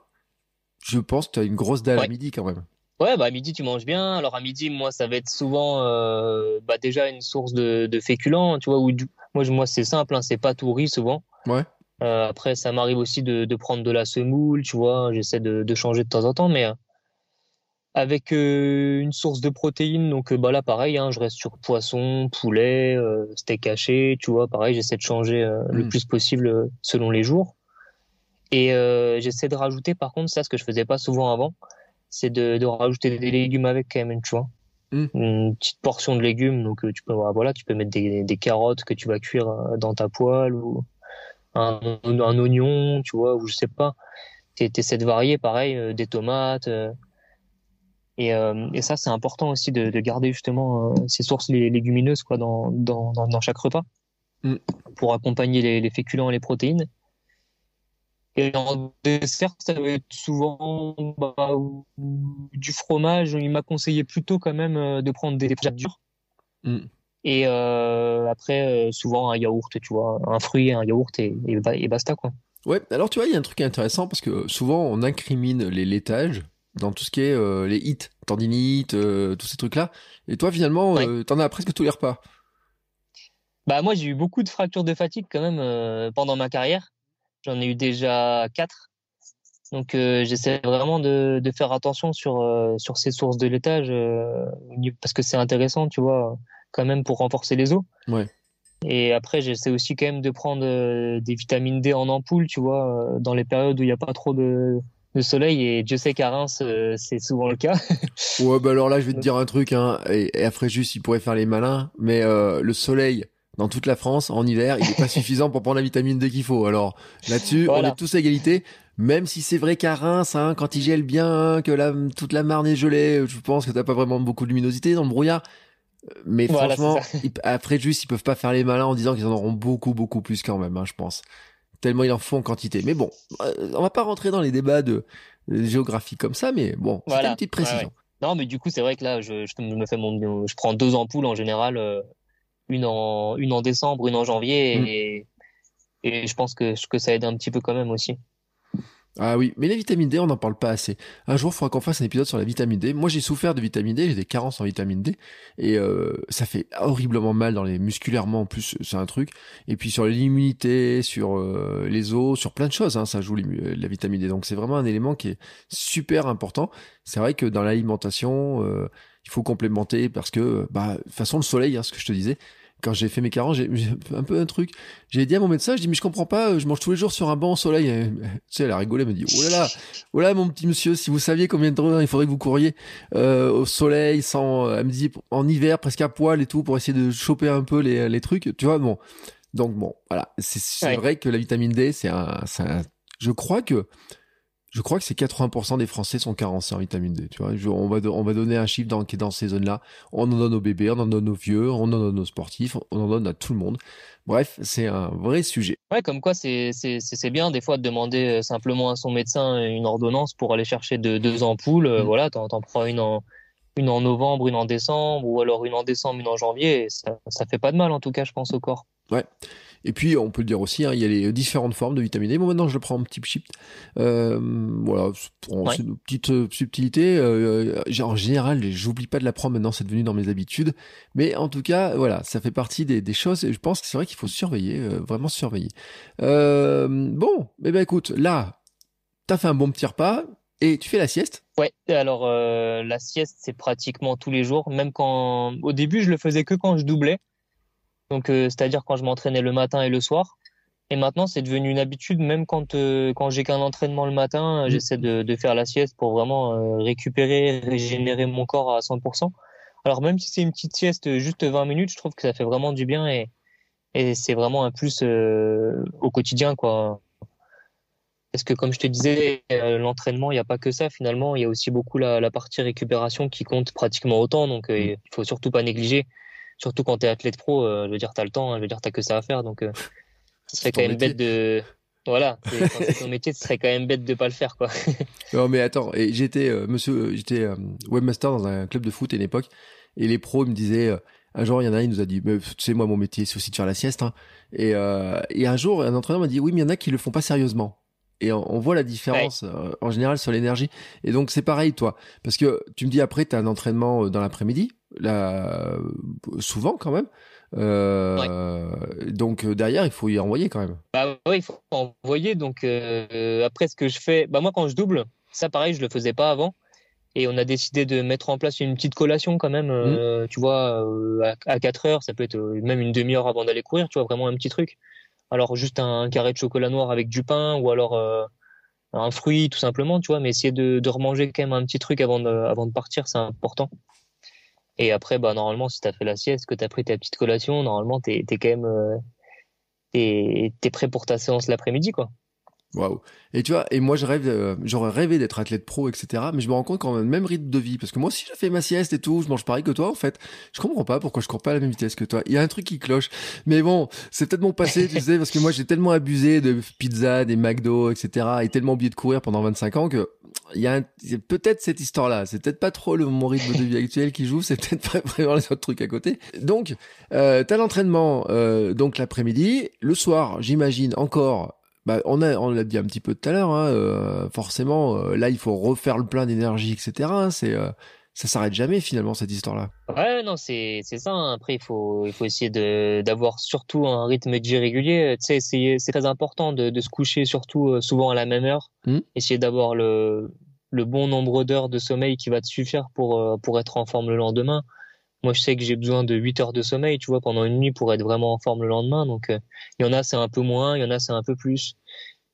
Je pense que tu as une grosse dalle à midi quand même. Ouais, bah à midi, tu manges bien. Alors à midi, moi, ça va être souvent euh, bah, déjà une source de, de féculents, tu vois. Où moi, moi c'est simple, hein, c'est pas tout riz souvent. Ouais. après, ça m'arrive aussi de, de, prendre de la semoule, tu vois. J'essaie de, de, changer de temps en temps, mais avec une source de protéines. Donc bah là, pareil, hein, je reste sur poisson, poulet, steak haché, tu vois. Pareil, j'essaie de changer le mmh. plus possible selon les jours. Et j'essaie de rajouter, par contre, ça, ce que je faisais pas souvent avant, c'est de, de, rajouter des légumes avec quand même, tu vois. Hmm. Une petite portion de légumes, donc euh, tu peux voilà, tu peux mettre des, des carottes que tu vas cuire euh, dans ta poêle ou un, un oignon, tu vois, ou je sais pas. T'essaies de varier, pareil, euh, des tomates. Et, et, ça, c'est important aussi de, de garder justement ces sources légumineuses quoi dans, dans, dans, chaque repas hmm. pour accompagner les, les féculents et les protéines. Et en dessert, ça va être souvent bah, du fromage. Il m'a conseillé plutôt quand même euh, de prendre des fromages durs. Mm. Et euh, après, euh, souvent un yaourt, tu vois, un fruit, un yaourt et, et, basta quoi. Ouais, alors tu vois, il y a un truc intéressant parce que souvent on incrimine les laitages dans tout ce qui est les hits, tendinites, tous ces trucs-là. Et toi, finalement, t'en as presque tous les repas. Bah moi, j'ai eu beaucoup de fractures de fatigue quand même pendant ma carrière. J'en ai eu déjà quatre. Donc euh, j'essaie vraiment de, de, faire attention sur, euh, sur ces sources de laitage euh, parce que c'est intéressant, tu vois, quand même pour renforcer les os. Ouais. Et après, j'essaie aussi quand même de prendre des vitamines D en ampoule, tu vois, dans les périodes où il n'y a pas trop de, de soleil. Et Dieu sait qu'à Reims, c'est souvent le cas. ouais, bah alors là, je vais te dire un truc, hein, et, et après juste, il pourrait faire les malins, mais le soleil, dans toute la France en hiver, il n'est pas suffisant pour prendre la vitamine D qu'il faut. Alors là-dessus, on est tous à égalité. Même si c'est vrai qu'à Reims, hein, quand il gèle bien, que la, toute la Marne est gelée, je pense que t'as pas vraiment beaucoup de luminosité dans le brouillard. Mais franchement, après juste, ils peuvent pas faire les malins en disant qu'ils en auront beaucoup, beaucoup plus quand même, hein, je pense. Tellement ils en font en quantité. Mais bon, euh, on va pas rentrer dans les débats de, géographie comme ça, mais bon, c'est une petite précision. Non, mais du coup, c'est vrai que là, je, je, me fais mon, je prends deux ampoules en général. Euh, une en, une en décembre, une en janvier, mm. et, et je pense que, que ça aide un petit peu quand même aussi. Ah oui, mais les vitamines D, on n'en parle pas assez. Un jour, il faudra qu'on fasse un épisode sur la vitamine D. Moi, j'ai souffert de vitamine D, j'ai des carences en vitamine D, et euh, ça fait horriblement mal dans les musculairement en plus, c'est un truc. Et puis sur l'immunité, sur euh, les os, sur plein de choses, hein, ça joue la vitamine D. Donc c'est vraiment un élément qui est super important. C'est vrai que dans l'alimentation, euh, il faut complémenter parce que, bah, façon, le soleil, hein, ce que je te disais, quand j'ai fait mes carences, j'ai un peu un truc. J'ai dit à mon médecin, je dis mais je comprends pas, je mange tous les jours sur un banc au soleil. tu sais, elle a rigolé, elle m'a dit oh là là, oh là mon petit monsieur, si vous saviez combien de temps il faudrait que vous couriez euh, au soleil, sans, elle me dit en hiver presque à poil et tout pour essayer de choper un peu les, les trucs, tu vois bon. Donc bon, voilà, c'est vrai que la vitamine D, c'est un, un, je crois que je crois que c'est 80% des Français sont carencés en vitamine D. Tu vois, on va on va donner un chiffre dans, qui est dans ces zones-là. On en donne aux bébés, on en donne aux vieux, on en donne aux sportifs, on en donne à tout le monde. Bref, c'est un vrai sujet. Ouais, comme quoi c'est bien des fois de demander euh, simplement à son médecin une ordonnance pour aller chercher deux, deux ampoules. Euh, mm. Voilà, t'en en prends une en une en novembre, une en décembre, ou alors une en décembre, une en janvier. ça ça fait pas de mal en tout cas, je pense au corps. Ouais. Et puis, on peut le dire aussi, hein, il y a les différentes formes de vitamine D. Bon, maintenant, je le prends en petit chip. Euh, voilà, c'est une petite euh, subtilité. Euh, en général, j'oublie pas de la prendre maintenant, c'est devenu dans mes habitudes. Mais en tout cas, voilà, ça fait partie des, des choses. Et je pense que c'est vrai qu'il faut surveiller, euh, vraiment surveiller. Bon, eh ben écoute, là, t'as fait un bon petit repas. Et tu fais la sieste Ouais, alors la sieste c'est pratiquement tous les jours, même quand au début je le faisais que quand je doublais. Donc, euh, c'est-à-dire quand je m'entraînais le matin et le soir. Et maintenant, c'est devenu une habitude, même quand euh, quand j'ai qu'un entraînement le matin, mmh. j'essaie de, faire la sieste pour vraiment euh, récupérer, régénérer mon corps à 100%. Alors même si c'est une petite sieste, juste 20 minutes, je trouve que ça fait vraiment du bien et, c'est vraiment un plus au quotidien, quoi. Parce que comme je te disais, l'entraînement, il n'y a pas que ça finalement, il y a aussi beaucoup la, partie récupération qui compte pratiquement autant, donc il faut surtout pas négliger surtout quand tu es athlète pro, euh, je veux dire, tu as le temps, hein, je veux dire, tu que ça à faire. Donc, euh, ce serait quand même bête de. Voilà, quand c'est ton métier, ce serait quand même bête de pas le faire, quoi. non, mais attends, et j'étais, euh, monsieur, j'étais webmaster dans un club de foot à une époque, et les pros me disaient. un jour, il y en a un, il nous a dit, tu sais, moi, mon métier, c'est aussi de faire la sieste. Hein. Et, et un jour, un entraîneur m'a dit, oui, mais il y en a qui le font pas sérieusement et on, voit la différence en général sur l'énergie. Et donc c'est pareil toi, parce que tu me dis après tu as un entraînement dans l'après-midi, là souvent quand même. Donc derrière, il faut y envoyer quand même. Bah oui, il faut envoyer. Donc après, ce que je fais, bah moi quand je double, ça pareil, je le faisais pas avant. Et on a décidé de mettre en place une petite collation quand même, mmh. tu vois, à, 4 heures, ça peut être même une demi-heure avant d'aller courir, tu vois, vraiment un petit truc. Alors juste un, carré de chocolat noir avec du pain ou alors un fruit tout simplement, tu vois, mais essayer de, de remanger quand même un petit truc avant de, partir, c'est important. Et après, bah, normalement, si tu as fait la sieste, que tu as pris ta petite collation, normalement, tu es, quand même euh, prêt pour ta séance l'après-midi, quoi. Waouh. Et tu vois, et moi je rêve, euh, j'aurais rêvé d'être athlète pro, etc. Mais je me rends compte le même rythme de vie. Parce que moi aussi, je fais ma sieste et tout, je mange pareil que toi, en fait. Je comprends pas pourquoi je cours pas à la même vitesse que toi. Il y a un truc qui cloche. Mais bon, c'est peut-être mon passé, tu sais, parce que moi j'ai tellement abusé de pizza, des McDo, etc. Et tellement oublié de courir pendant 25 ans que il y a, peut-être cette histoire-là. C'est peut-être pas trop le, mon rythme de vie actuel qui joue, c'est peut-être pas vraiment les autres trucs à côté. Donc, euh, t'as l'entraînement, euh, donc l'après-midi. Le soir, j'imagine encore bah, on a on l'a dit un petit peu tout à l'heure, hein, euh, forcément, euh, là il faut refaire le plein d'énergie, etc. Hein, c'est euh, ça s'arrête jamais finalement cette histoire-là. Ouais, non, c'est c'est ça. Hein. Après, il faut il faut essayer de d'avoir surtout un rythme de vie régulier. Tu sais, c'est c'est très important de, de se coucher surtout souvent à la même heure. Mmh. Essayer d'avoir le le bon nombre d'heures de sommeil qui va te suffire pour pour être en forme le lendemain. Moi, je sais que j'ai besoin de 8 heures de sommeil, tu vois, pendant une nuit pour être vraiment en forme le lendemain. Donc, euh, il y en a, c'est un peu moins, il y en a, c'est un peu plus.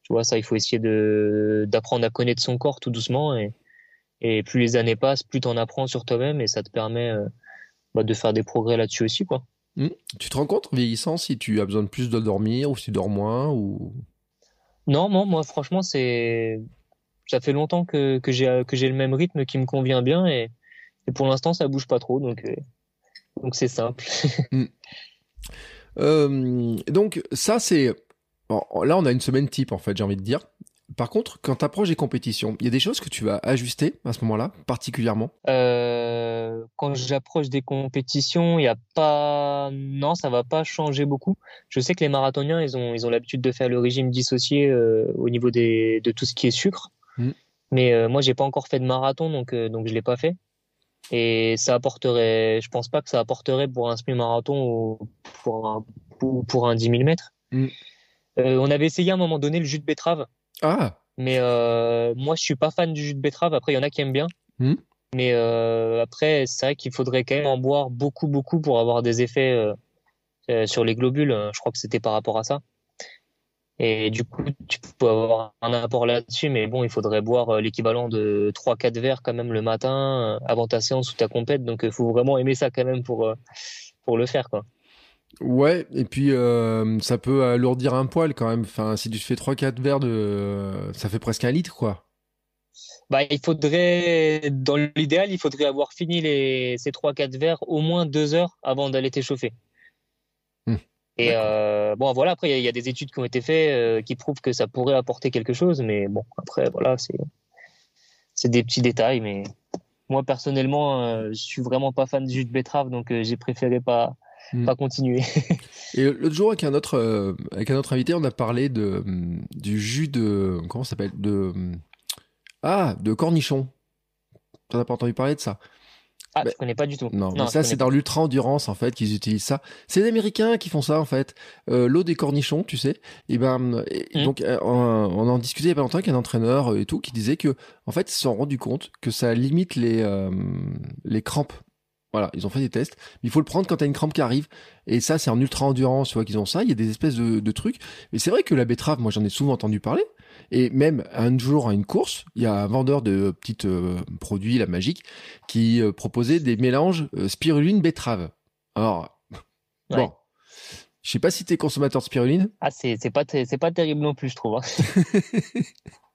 Tu vois, ça, il faut essayer de d'apprendre à connaître son corps tout doucement. Et, et plus les années passent, plus tu en apprends sur toi-même et ça te permet euh, bah, de faire des progrès là-dessus aussi, quoi. Mmh. Tu te rends compte, vieillissant, si tu as besoin de plus de dormir ou si tu dors moins ou... Non, non, moi, franchement, c'est ça fait longtemps que, que j'ai que j'ai le même rythme qui me convient bien et, et pour l'instant ça bouge pas trop donc euh, donc c'est simple. Mm. Euh, donc ça c'est... là on a une semaine type en fait j'ai envie de dire. Par contre, quand tu approches des compétitions, il y a des choses que tu vas ajuster à ce moment-là, particulièrement? Euh, Quand j'approche des compétitions, il n'y a pas... Non, ça va pas changer beaucoup. Je sais que les marathoniens, ils ont ils ont l'habitude de faire le régime dissocié euh, au niveau des, de tout ce qui est sucre. Mm. Mais moi, j'ai pas encore fait de marathon, donc donc je l'ai pas fait. Et ça apporterait, je pense pas que ça apporterait pour un semi-marathon ou pour un, pour, un 10 000 mètres. Mm. Euh, on avait essayé à un moment donné le jus de betterave. Ah. Mais euh, moi, je suis pas fan du jus de betterave. Après, il y en a qui aiment bien. Mm. Mais euh, après, c'est vrai qu'il faudrait quand même en boire beaucoup, beaucoup pour avoir des effets sur les globules. Je crois que c'était par rapport à ça. Et du coup, tu peux avoir un apport là-dessus, mais bon, il faudrait boire euh, l'équivalent de 3-4 verres quand même le matin euh, avant ta séance ou ta compète. Donc, il euh, faut vraiment aimer ça quand même pour, pour le faire, quoi. Ouais, et puis ça peut alourdir un poil quand même. Enfin, si tu fais 3-4 verres de. Ça fait presque un litre, quoi. Bah, il faudrait, dans l'idéal, il faudrait avoir fini les, ces 3-4 verres au moins 2 heures avant d'aller t'échauffer. Et euh, bon, voilà, après, il y, a des études qui ont été faites euh, qui prouvent que ça pourrait apporter quelque chose, mais bon, après, voilà, c'est, des petits détails, mais moi, personnellement, euh, je suis vraiment pas fan du jus de betterave, donc j'ai préféré pas, hmm. pas continuer. Et l'autre jour, avec un autre, avec un autre invité, on a parlé de, du jus de, comment ça s'appelle, de, ah, de cornichon. T'en as pas entendu parler de ça? Ah, je connais pas du tout. Non, mais ça c'est dans l'ultra endurance en fait qu'ils utilisent ça. C'est les Américains qui font ça en fait. Euh, L'eau des cornichons, tu sais. Et ben mmh. donc euh, on, en discutait il y a pas longtemps avec un entraîneur et tout qui disait que en fait ils se sont rendus compte que ça limite les euh, les crampes. Voilà, ils ont fait des tests. Mais il faut le prendre quand t'as une crampe qui arrive. Et ça, c'est en ultra endurance, tu vois qu'ils ont ça. Il y a des espèces de, de trucs. Mais c'est vrai que la betterave, moi j'en ai souvent entendu parler. Et même un jour à une course, il y a un vendeur de petits euh, produits, la magique, qui euh, proposait des mélanges euh, spiruline betterave. Alors, bon, je sais pas si tu es consommateur de spiruline. Ah, c'est pas c'est pas terrible non plus, je trouve. Hein.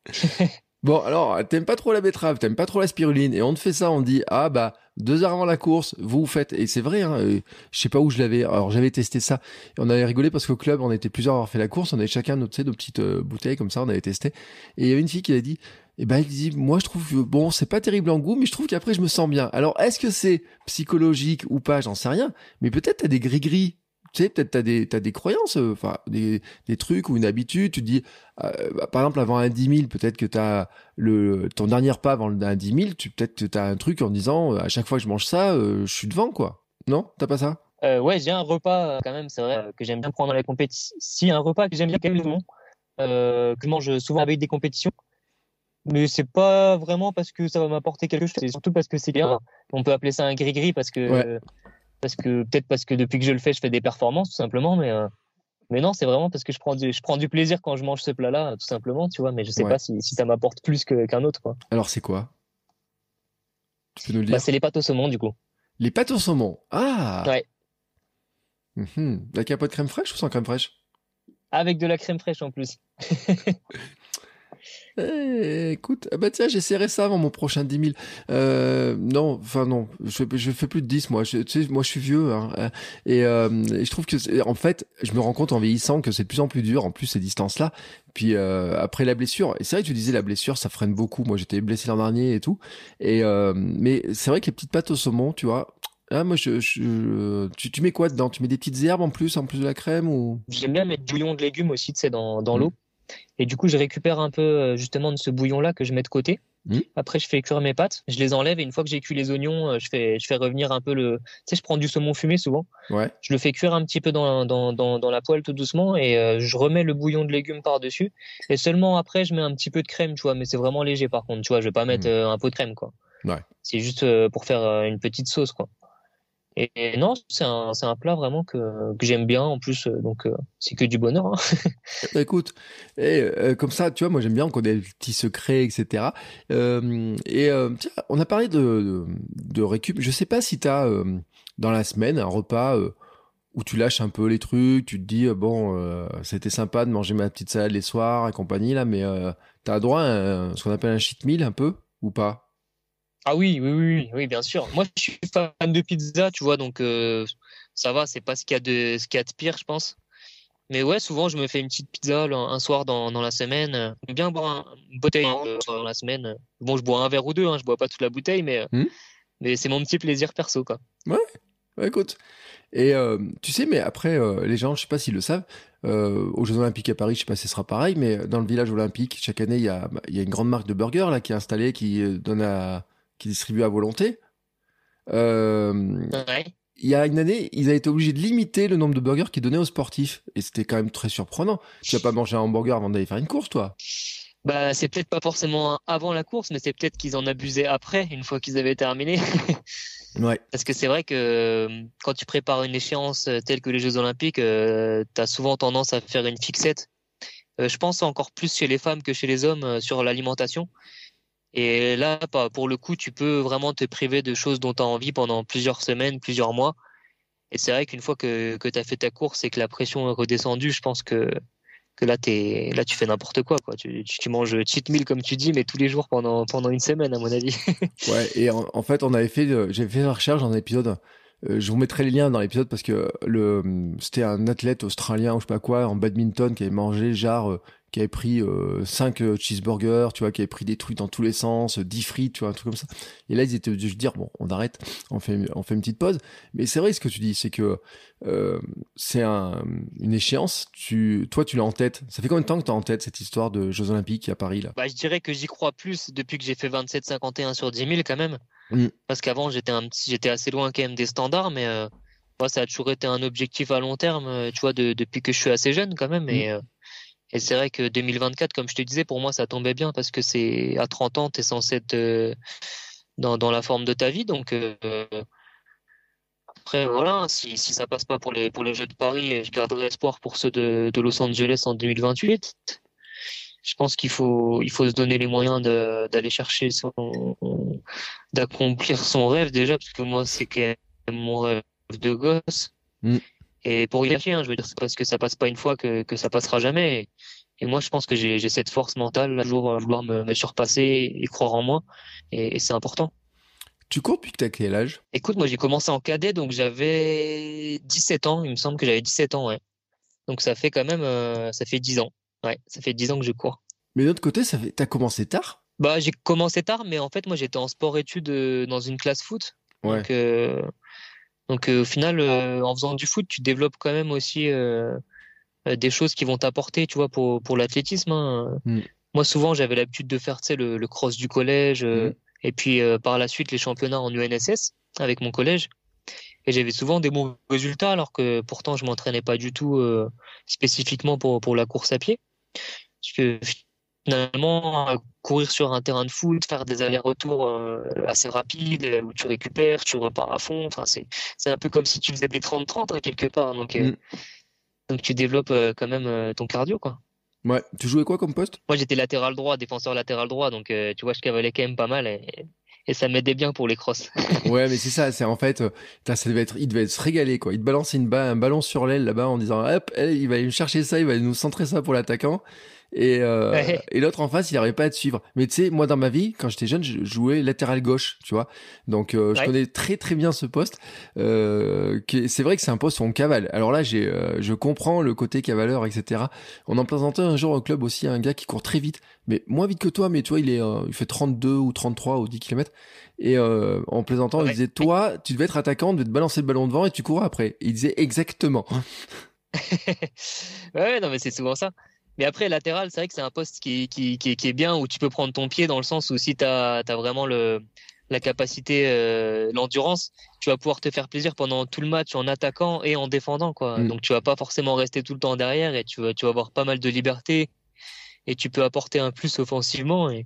Bon, alors, t'aimes pas trop la betterave, t'aimes pas trop la spiruline, et on te fait ça, on dit, ah bah, deux heures avant la course, vous faites, et c'est vrai, hein, je sais pas où je l'avais, alors j'avais testé ça, et on avait rigolé parce qu'au club, on était plusieurs à avoir fait la course, on avait chacun nos, nos petites euh, bouteilles comme ça, on avait testé, et il y avait une fille qui a dit, eh ben, elle dit, moi, je trouve, bon, c'est pas terrible en goût, mais je trouve qu'après, je me sens bien. Alors, est-ce que c'est psychologique ou pas, j'en sais rien, mais peut-être t'as des gris-gris tu sais, peut-être t'as des, t'as des croyances, euh, enfin, des, des trucs ou une habitude. Tu te dis, euh, bah, par exemple, avant un 10 000, peut-être que t'as le, ton dernier pas avant un 10 000, tu, peut-être que t'as un truc en disant, euh, à chaque fois que je mange ça, je suis devant, quoi. Non? T'as pas ça? Ouais, j'ai un repas quand même, c'est vrai, que j'aime bien prendre dans les compétitions. Si, un repas que j'aime bien quand même, que je mange souvent avec des compétitions. Mais c'est pas vraiment parce que ça va m'apporter quelque chose, c'est surtout parce que c'est bien. On peut appeler ça un gris-gris parce que, parce que peut-être parce que depuis que je le fais, je fais des performances tout simplement, mais euh, mais non, c'est vraiment parce que je prends du, je prends du plaisir quand je mange ce plat-là, tout simplement, tu vois. Mais je sais pas si, si ça m'apporte plus qu'un autre, quoi. Alors c'est quoi? Tu peux nous le bah, dire? C'est les pâtes au saumon, du coup. Les pâtes au saumon. Ah. Ouais. Mmh. Avec un peu de crème fraîche ou sans crème fraîche? Avec de la crème fraîche en plus. Eh, écoute, ah bah tiens, j'essaierai ça avant mon prochain 10 000. Euh, non, enfin non, je, je fais plus de 10 moi. Je, tu sais, moi je suis vieux hein, euh, et, je trouve que en fait, je me rends compte en vieillissant que c'est de plus en plus dur. En plus ces distances-là. Puis euh, après la blessure, et c'est vrai que tu disais la blessure, ça freine beaucoup. Moi j'étais blessé l'an dernier et tout. Et mais c'est vrai que les petites pâtes au saumon, tu vois, ah, moi, je, je tu, tu, mets quoi dedans? Tu mets des petites herbes en plus, en plus de la crème ou? J'aime bien mettre du bouillon de légumes aussi, tu sais, dans, dans mmh. l'eau. Et du coup, je récupère un peu euh, justement de ce bouillon-là que je mets de côté. Mmh. Après, je fais cuire mes pâtes, je les enlève et une fois que j'ai cuit les oignons, euh, je fais, je fais revenir un peu le. Tu sais, je prends du saumon fumé souvent. Ouais. Je le fais cuire un petit peu dans, dans, dans, dans la poêle tout doucement et euh, je remets le bouillon de légumes par-dessus. Et seulement après, je mets un petit peu de crème, tu vois, mais c'est vraiment léger par contre, tu vois, je vais pas mettre mmh. un pot de crème, quoi. Ouais. C'est juste pour faire une petite sauce, quoi. Et, non, c'est un, un plat vraiment que, que j'aime bien en plus, euh, donc euh, c'est que du bonheur. Hein. Bah, écoute, et, euh, comme ça, tu vois, moi j'aime bien qu'on ait des petits secrets, etc. et tiens, on a parlé de, de, de, récup. Je sais pas si tu as dans la semaine un repas où tu lâches un peu les trucs, tu te dis, bon, c'était sympa de manger ma petite salade les soirs et compagnie, mais tu as droit à ce qu'on appelle un cheat meal un peu, ou pas? Ah oui, oui, oui, oui, bien sûr. Moi, je suis fan de pizza, tu vois, donc euh, ça va, c'est pas ce qu'il y a de ce qu'il y a de pire, je pense. Mais ouais, souvent, je me fais une petite pizza un soir dans, dans la semaine. J'aime bien boire une bouteille euh, dans la semaine. Bon, je bois un verre ou deux, hein, je bois pas toute la bouteille, mais, hmm. mais c'est mon petit plaisir perso, quoi. Ouais, ouais écoute. Et euh, tu sais, mais après, les gens, je sais pas s'ils le savent, aux Jeux Olympiques à Paris, je sais pas si ce sera pareil, mais dans le village olympique, chaque année, il y a, y a une grande marque de burgers là qui est installée, qui donne à qui distribue à volonté. Euh, il y a une année, ils avaient été obligés de limiter le nombre de burgers qu'ils donnaient aux sportifs. Et c'était quand même très surprenant. Tu vas pas manger un hamburger avant d'aller faire une course, toi bah, c'est peut-être pas forcément avant la course, mais c'est peut-être qu'ils en abusaient après, une fois qu'ils avaient terminé. ouais. Parce que c'est vrai que euh, quand tu prépares une échéance euh, telle que les Jeux Olympiques, euh, tu as souvent tendance à faire une fixette. je pense encore plus chez les femmes que chez les hommes sur l'alimentation. Et là, pour le coup, tu peux vraiment te priver de choses dont tu as envie pendant plusieurs semaines, plusieurs mois. Et c'est vrai qu'une fois que, que tu as fait ta course et que la pression est redescendue, je pense que, que là, là, tu fais n'importe quoi. quoi. Tu, tu, manges cheat meal, comme tu dis, mais tous les jours pendant, pendant une semaine, à mon avis. ouais, et en, fait, on fait, euh, j'ai fait une recherche dans un épisode. Euh, je vous mettrai les liens dans l'épisode parce que le c'était un athlète australien ou je sais pas quoi en badminton qui avait mangé genre qui avait pris 5 euh, euh, cheeseburgers, tu vois, qui avait pris des trucs dans tous les sens, 10 frites, tu vois, un truc comme ça. Et là, ils étaient obligés de dire, bon, on arrête, on fait, on fait une petite pause. Mais c'est vrai ce que tu dis, c'est que euh, c'est un, une échéance. Tu, toi, tu l'as en tête. Ça fait combien de temps que tu as en tête cette histoire de Jeux Olympiques à Paris là? Bah, Je dirais que j'y crois plus depuis que j'ai fait 27-51 sur 10 000 quand même. Mmh. Parce qu'avant, j'étais un petit, j'étais assez loin quand même des standards, mais moi, ça a toujours été un objectif à long terme, tu vois, de, depuis que je suis assez jeune quand même. Et, mmh. Et c'est vrai que 2024, comme je te disais, pour moi, ça tombait bien parce que c'est à 30 ans, tu es censé être euh, dans, dans, la forme de ta vie. Donc, euh, après, voilà, si, si ça passe pas pour les, pour les Jeux de Paris, je garderai espoir pour ceux de, de Los Angeles en 2028. Je pense qu'il faut, il faut se donner les moyens d'aller chercher son, d'accomplir son rêve déjà, parce que moi, c'est quand même mon rêve de gosse. Mm. Et pour y lâcher, hein, je veux dire, c'est parce que ça passe pas une fois que, que ça passera jamais. Et, moi, je pense que j'ai cette force mentale, toujours à vouloir me, me surpasser et croire en moi. Et, c'est important. Tu cours depuis que t'as quel âge? Écoute, moi j'ai commencé en cadet, donc j'avais 17 ans. Il me semble que j'avais 17 ans, ouais. Donc ça fait quand même, euh, ça fait 10 ans. Ouais, ça fait 10 ans que je cours. Mais d'un autre côté, ça fait... t'as commencé tard? Bah j'ai commencé tard, mais en fait moi j'étais en sport-études euh, dans une classe foot. Ouais. Donc euh, donc euh, au final, euh, en faisant du foot, tu développes quand même aussi euh, des choses qui vont t'apporter, tu vois, pour, pour l'athlétisme. Hein. Mm. Moi, souvent, j'avais l'habitude de faire, tu sais, le, le, cross du collège, mm. et puis par la suite les championnats en UNSS avec mon collège. et j'avais souvent des bons résultats alors que pourtant je m'entraînais pas du tout euh, spécifiquement pour pour la course à pied parce que finalement courir sur un terrain de foot faire des allers-retours euh, assez rapides où tu récupères tu repars à fond enfin c'est c'est un peu comme si tu faisais des 30 30 hein, quelque part donc euh, mm. donc tu développes quand même ton cardio quoi Ouais, tu jouais quoi comme poste? Moi j'étais latéral droit, défenseur latéral droit, donc tu vois je cavalais quand même pas mal et, et ça m'aidait bien pour les crosses. ouais, mais c'est ça, c'est en fait, euh, ça devait être, il devait se régaler quoi. Il te balançait une un ballon sur l'aile là-bas en disant, hop, il va aller me chercher ça, il va nous centrer ça pour l'attaquant. Et, euh, et l'autre en face, il n'arrivait pas à te suivre. Mais tu sais, moi dans ma vie, quand j'étais jeune, je jouais latéral gauche, tu vois. Donc euh, je connais très très bien ce poste. Euh, c'est vrai que c'est un poste où on cavale. Alors là, j'ai, euh, je comprends le côté cavaleur, etc. On en présentait un jour au club aussi un gars qui court très vite, mais moins vite que toi. Mais tu vois, il est, il fait 32 ou 33 ou 10 km. Et en plaisantant, il disait, toi, tu devais être attaquant, tu devais te balancer le ballon devant et tu cours après. il disait exactement. ouais, non mais c'est souvent ça. Mais après, latéral, c'est vrai que c'est un poste qui, qui, qui, qui, est bien où tu peux prendre ton pied dans le sens où si tu as, vraiment le, la capacité, euh, l'endurance, tu vas pouvoir te faire plaisir pendant tout le match en attaquant et en défendant. Quoi. Mm. Donc tu vas pas forcément rester tout le temps derrière et tu vas, tu vas avoir pas mal de liberté et tu peux apporter un plus offensivement. Et,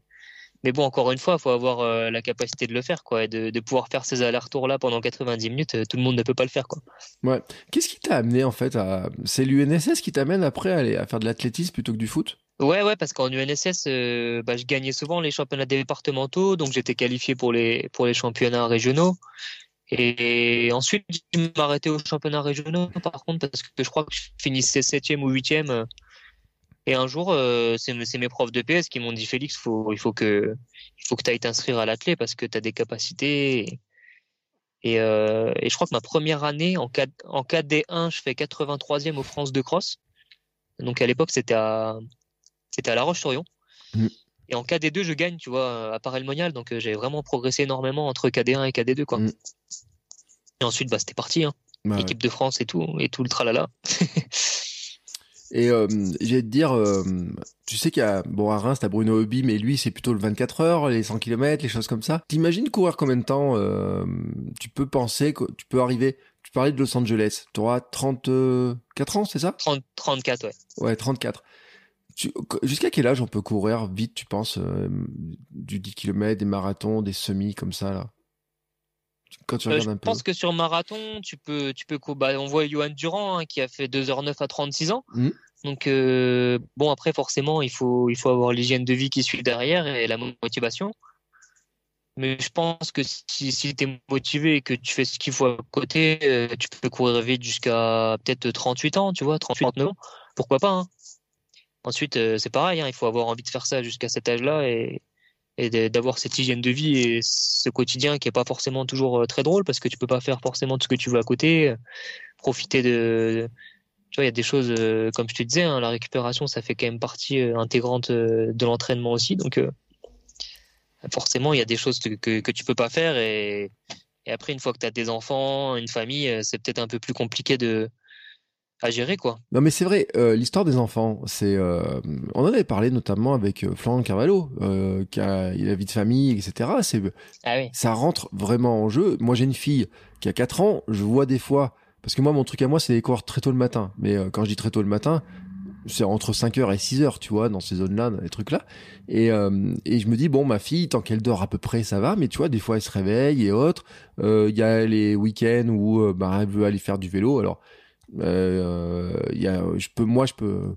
mais bon, encore une fois, il faut avoir euh, la capacité de le faire, quoi, et de, de pouvoir faire ces allers-retours-là pendant 90 minutes. Euh, tout le monde ne peut pas le faire, quoi. Ouais. Qu'est-ce qui t'a amené, en fait, à. C'est l'UNSS qui t'amène après à, aller, à faire de l'athlétisme plutôt que du foot? Ouais, ouais, parce qu'en UNSS, euh, bah, je gagnais souvent les championnats départementaux, donc j'étais qualifié pour les, pour les championnats régionaux. Et ensuite, je m'arrêtais aux championnats régionaux, par contre, parce que je crois que je finissais septième ou huitième et un jour, euh, c'est mes profs de PS qui m'ont dit Félix, faut, il faut que, il faut que tu ailles t'inscrire à l'athlé parce que tu as des capacités. Et, euh, et, je crois que ma première année en, en KD1, je fais 83e aux France de cross. Donc à l'époque, c'était à, c'était à La Roche-sur-Yon. Mm. Et en KD2, je gagne, tu vois, à Paris Monial. Donc euh, j'ai vraiment progressé énormément entre KD1 et KD2, quoi. Mm. Et ensuite, bah, c'était parti, hein. Bah Équipe de France et tout, et tout le tralala. Et euh, j'ai te dire, euh, tu sais qu'il y a, bon, à Reims, t'as Bruno Hobby, mais lui, c'est plutôt le 24 heures, les 100 km, les choses comme ça. T'imagines courir combien de temps euh, tu peux penser que tu peux arriver Tu parlais de Los Angeles, tu auras 34 ans, c'est ça? 30, 34, ouais. Ouais, 34. Jusqu'à quel âge on peut courir vite, tu penses, euh, du 10 km, des marathons, des semis comme ça, là? Euh, je pense que sur marathon, tu peux, tu peux, bah, on voit Johan Durand hein, qui a fait 2h09 à 36 ans. Mmh. Donc euh, bon après forcément il faut il faut avoir l'hygiène de vie qui suit derrière et la motivation. Mais je pense que si, si tu es motivé et que tu fais ce qu'il faut à côté, euh, tu peux courir vite jusqu'à peut-être 38 ans, tu vois, 38 39 ans. Pourquoi pas hein. Ensuite c'est pareil, hein, il faut avoir envie de faire ça jusqu'à cet âge-là et, et d'avoir cette hygiène de vie et ce quotidien qui est pas forcément toujours euh, très drôle parce que tu peux pas faire forcément tout ce que tu veux à côté. Profiter de, tu vois, il y a des choses euh, comme je te disais, hein, la récupération ça fait quand même partie euh, intégrante de l'entraînement aussi, donc forcément il y a des choses que que tu peux pas faire et, et après une fois que tu as des enfants, une famille, c'est peut-être un peu plus compliqué de à gérer quoi. Non mais c'est vrai, euh, l'histoire des enfants, c'est euh, on en avait parlé notamment avec euh, Florent Carvalho, euh, qui a la vie de famille, etc. C'est ah oui. ça rentre vraiment en jeu. Moi j'ai une fille qui a 4 ans, je vois des fois parce que moi mon truc à moi c'est les cours très tôt le matin, mais quand je dis très tôt le matin, c'est entre 5h et 6h, tu vois, dans ces zones-là, dans les trucs-là. Et, et je me dis, bon, ma fille, tant qu'elle dort à peu près, ça va, mais tu vois, des fois, elle se réveille et autres. Il y a les week-ends où bah, elle veut aller faire du vélo. Alors, euh, y a, je peux, moi, je peux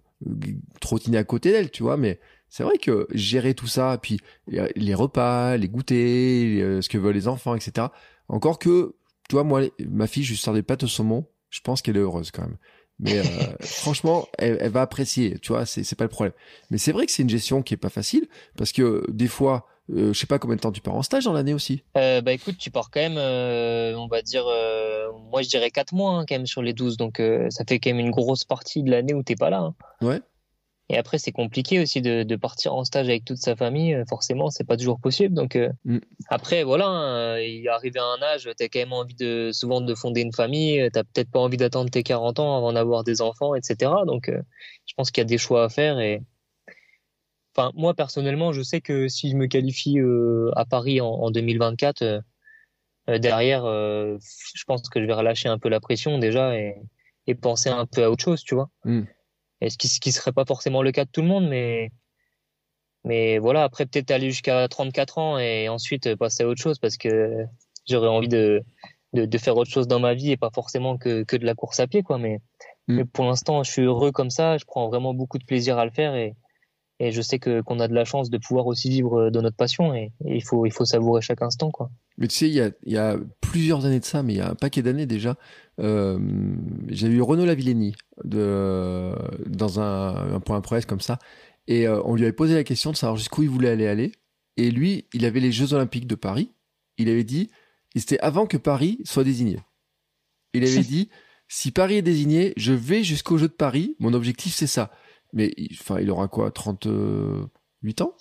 trottiner à côté d'elle, tu vois, mais c'est vrai que gérer tout ça, puis les repas, les goûters, ce que veulent les enfants, etc. Encore que, tu vois, moi, ma fille, je sors des pâtes au saumon, je pense qu'elle est heureuse quand même. Mais euh, franchement, elle, elle, va apprécier, tu vois, c'est pas le problème. Mais c'est vrai que c'est une gestion qui est pas facile, parce que des fois, euh, je sais pas combien de temps tu pars en stage dans l'année aussi. Euh, bah écoute, tu pars quand même, euh, on va dire, euh, moi je dirais 4 mois hein, quand même sur les 12, donc euh, ça fait quand même une grosse partie de l'année où t'es pas là. Hein. Ouais. Et après c'est compliqué aussi de, de, partir en stage avec toute sa famille, forcément c'est pas toujours possible. Donc mm. après voilà, hein, il arrivé à un âge, t'as quand même envie de souvent de fonder une famille, t'as peut-être pas envie d'attendre tes 40 ans avant d'avoir des enfants, etc. Donc je pense qu'il y a des choix à faire et Enfin, moi personnellement, je sais que si je me qualifie euh, à Paris en, en 2024, euh, derrière, je pense que je vais relâcher un peu la pression déjà et, et penser un peu à autre chose, tu vois. Mm. Et ce qui, ce qui serait pas forcément le cas de tout le monde, mais mais voilà, après peut-être aller jusqu'à 34 ans et ensuite passer à autre chose parce que j'aurais envie de, de, de, faire autre chose dans ma vie et pas forcément que, que de la course à pied, quoi. Mais, mm. mais pour l'instant, je suis heureux comme ça. Je prends vraiment beaucoup de plaisir à le faire et, et je sais que qu'on a de la chance de pouvoir aussi vivre de notre passion et, il faut il faut savourer chaque instant, quoi. Mais tu sais, il y a, il y a plusieurs années de ça, mais il y a un paquet d'années déjà, euh, j'ai eu Renaud Lavillenie de, dans un, un point presse comme ça, et euh, on lui avait posé la question de savoir jusqu'où il voulait aller aller. Et lui, il avait les Jeux Olympiques de Paris. Il avait dit, c'était avant que Paris soit désigné. Il avait dit, si Paris est désigné, je vais jusqu'aux Jeux de Paris. Mon objectif, c'est ça. Mais enfin, il aura quoi, 38 ans?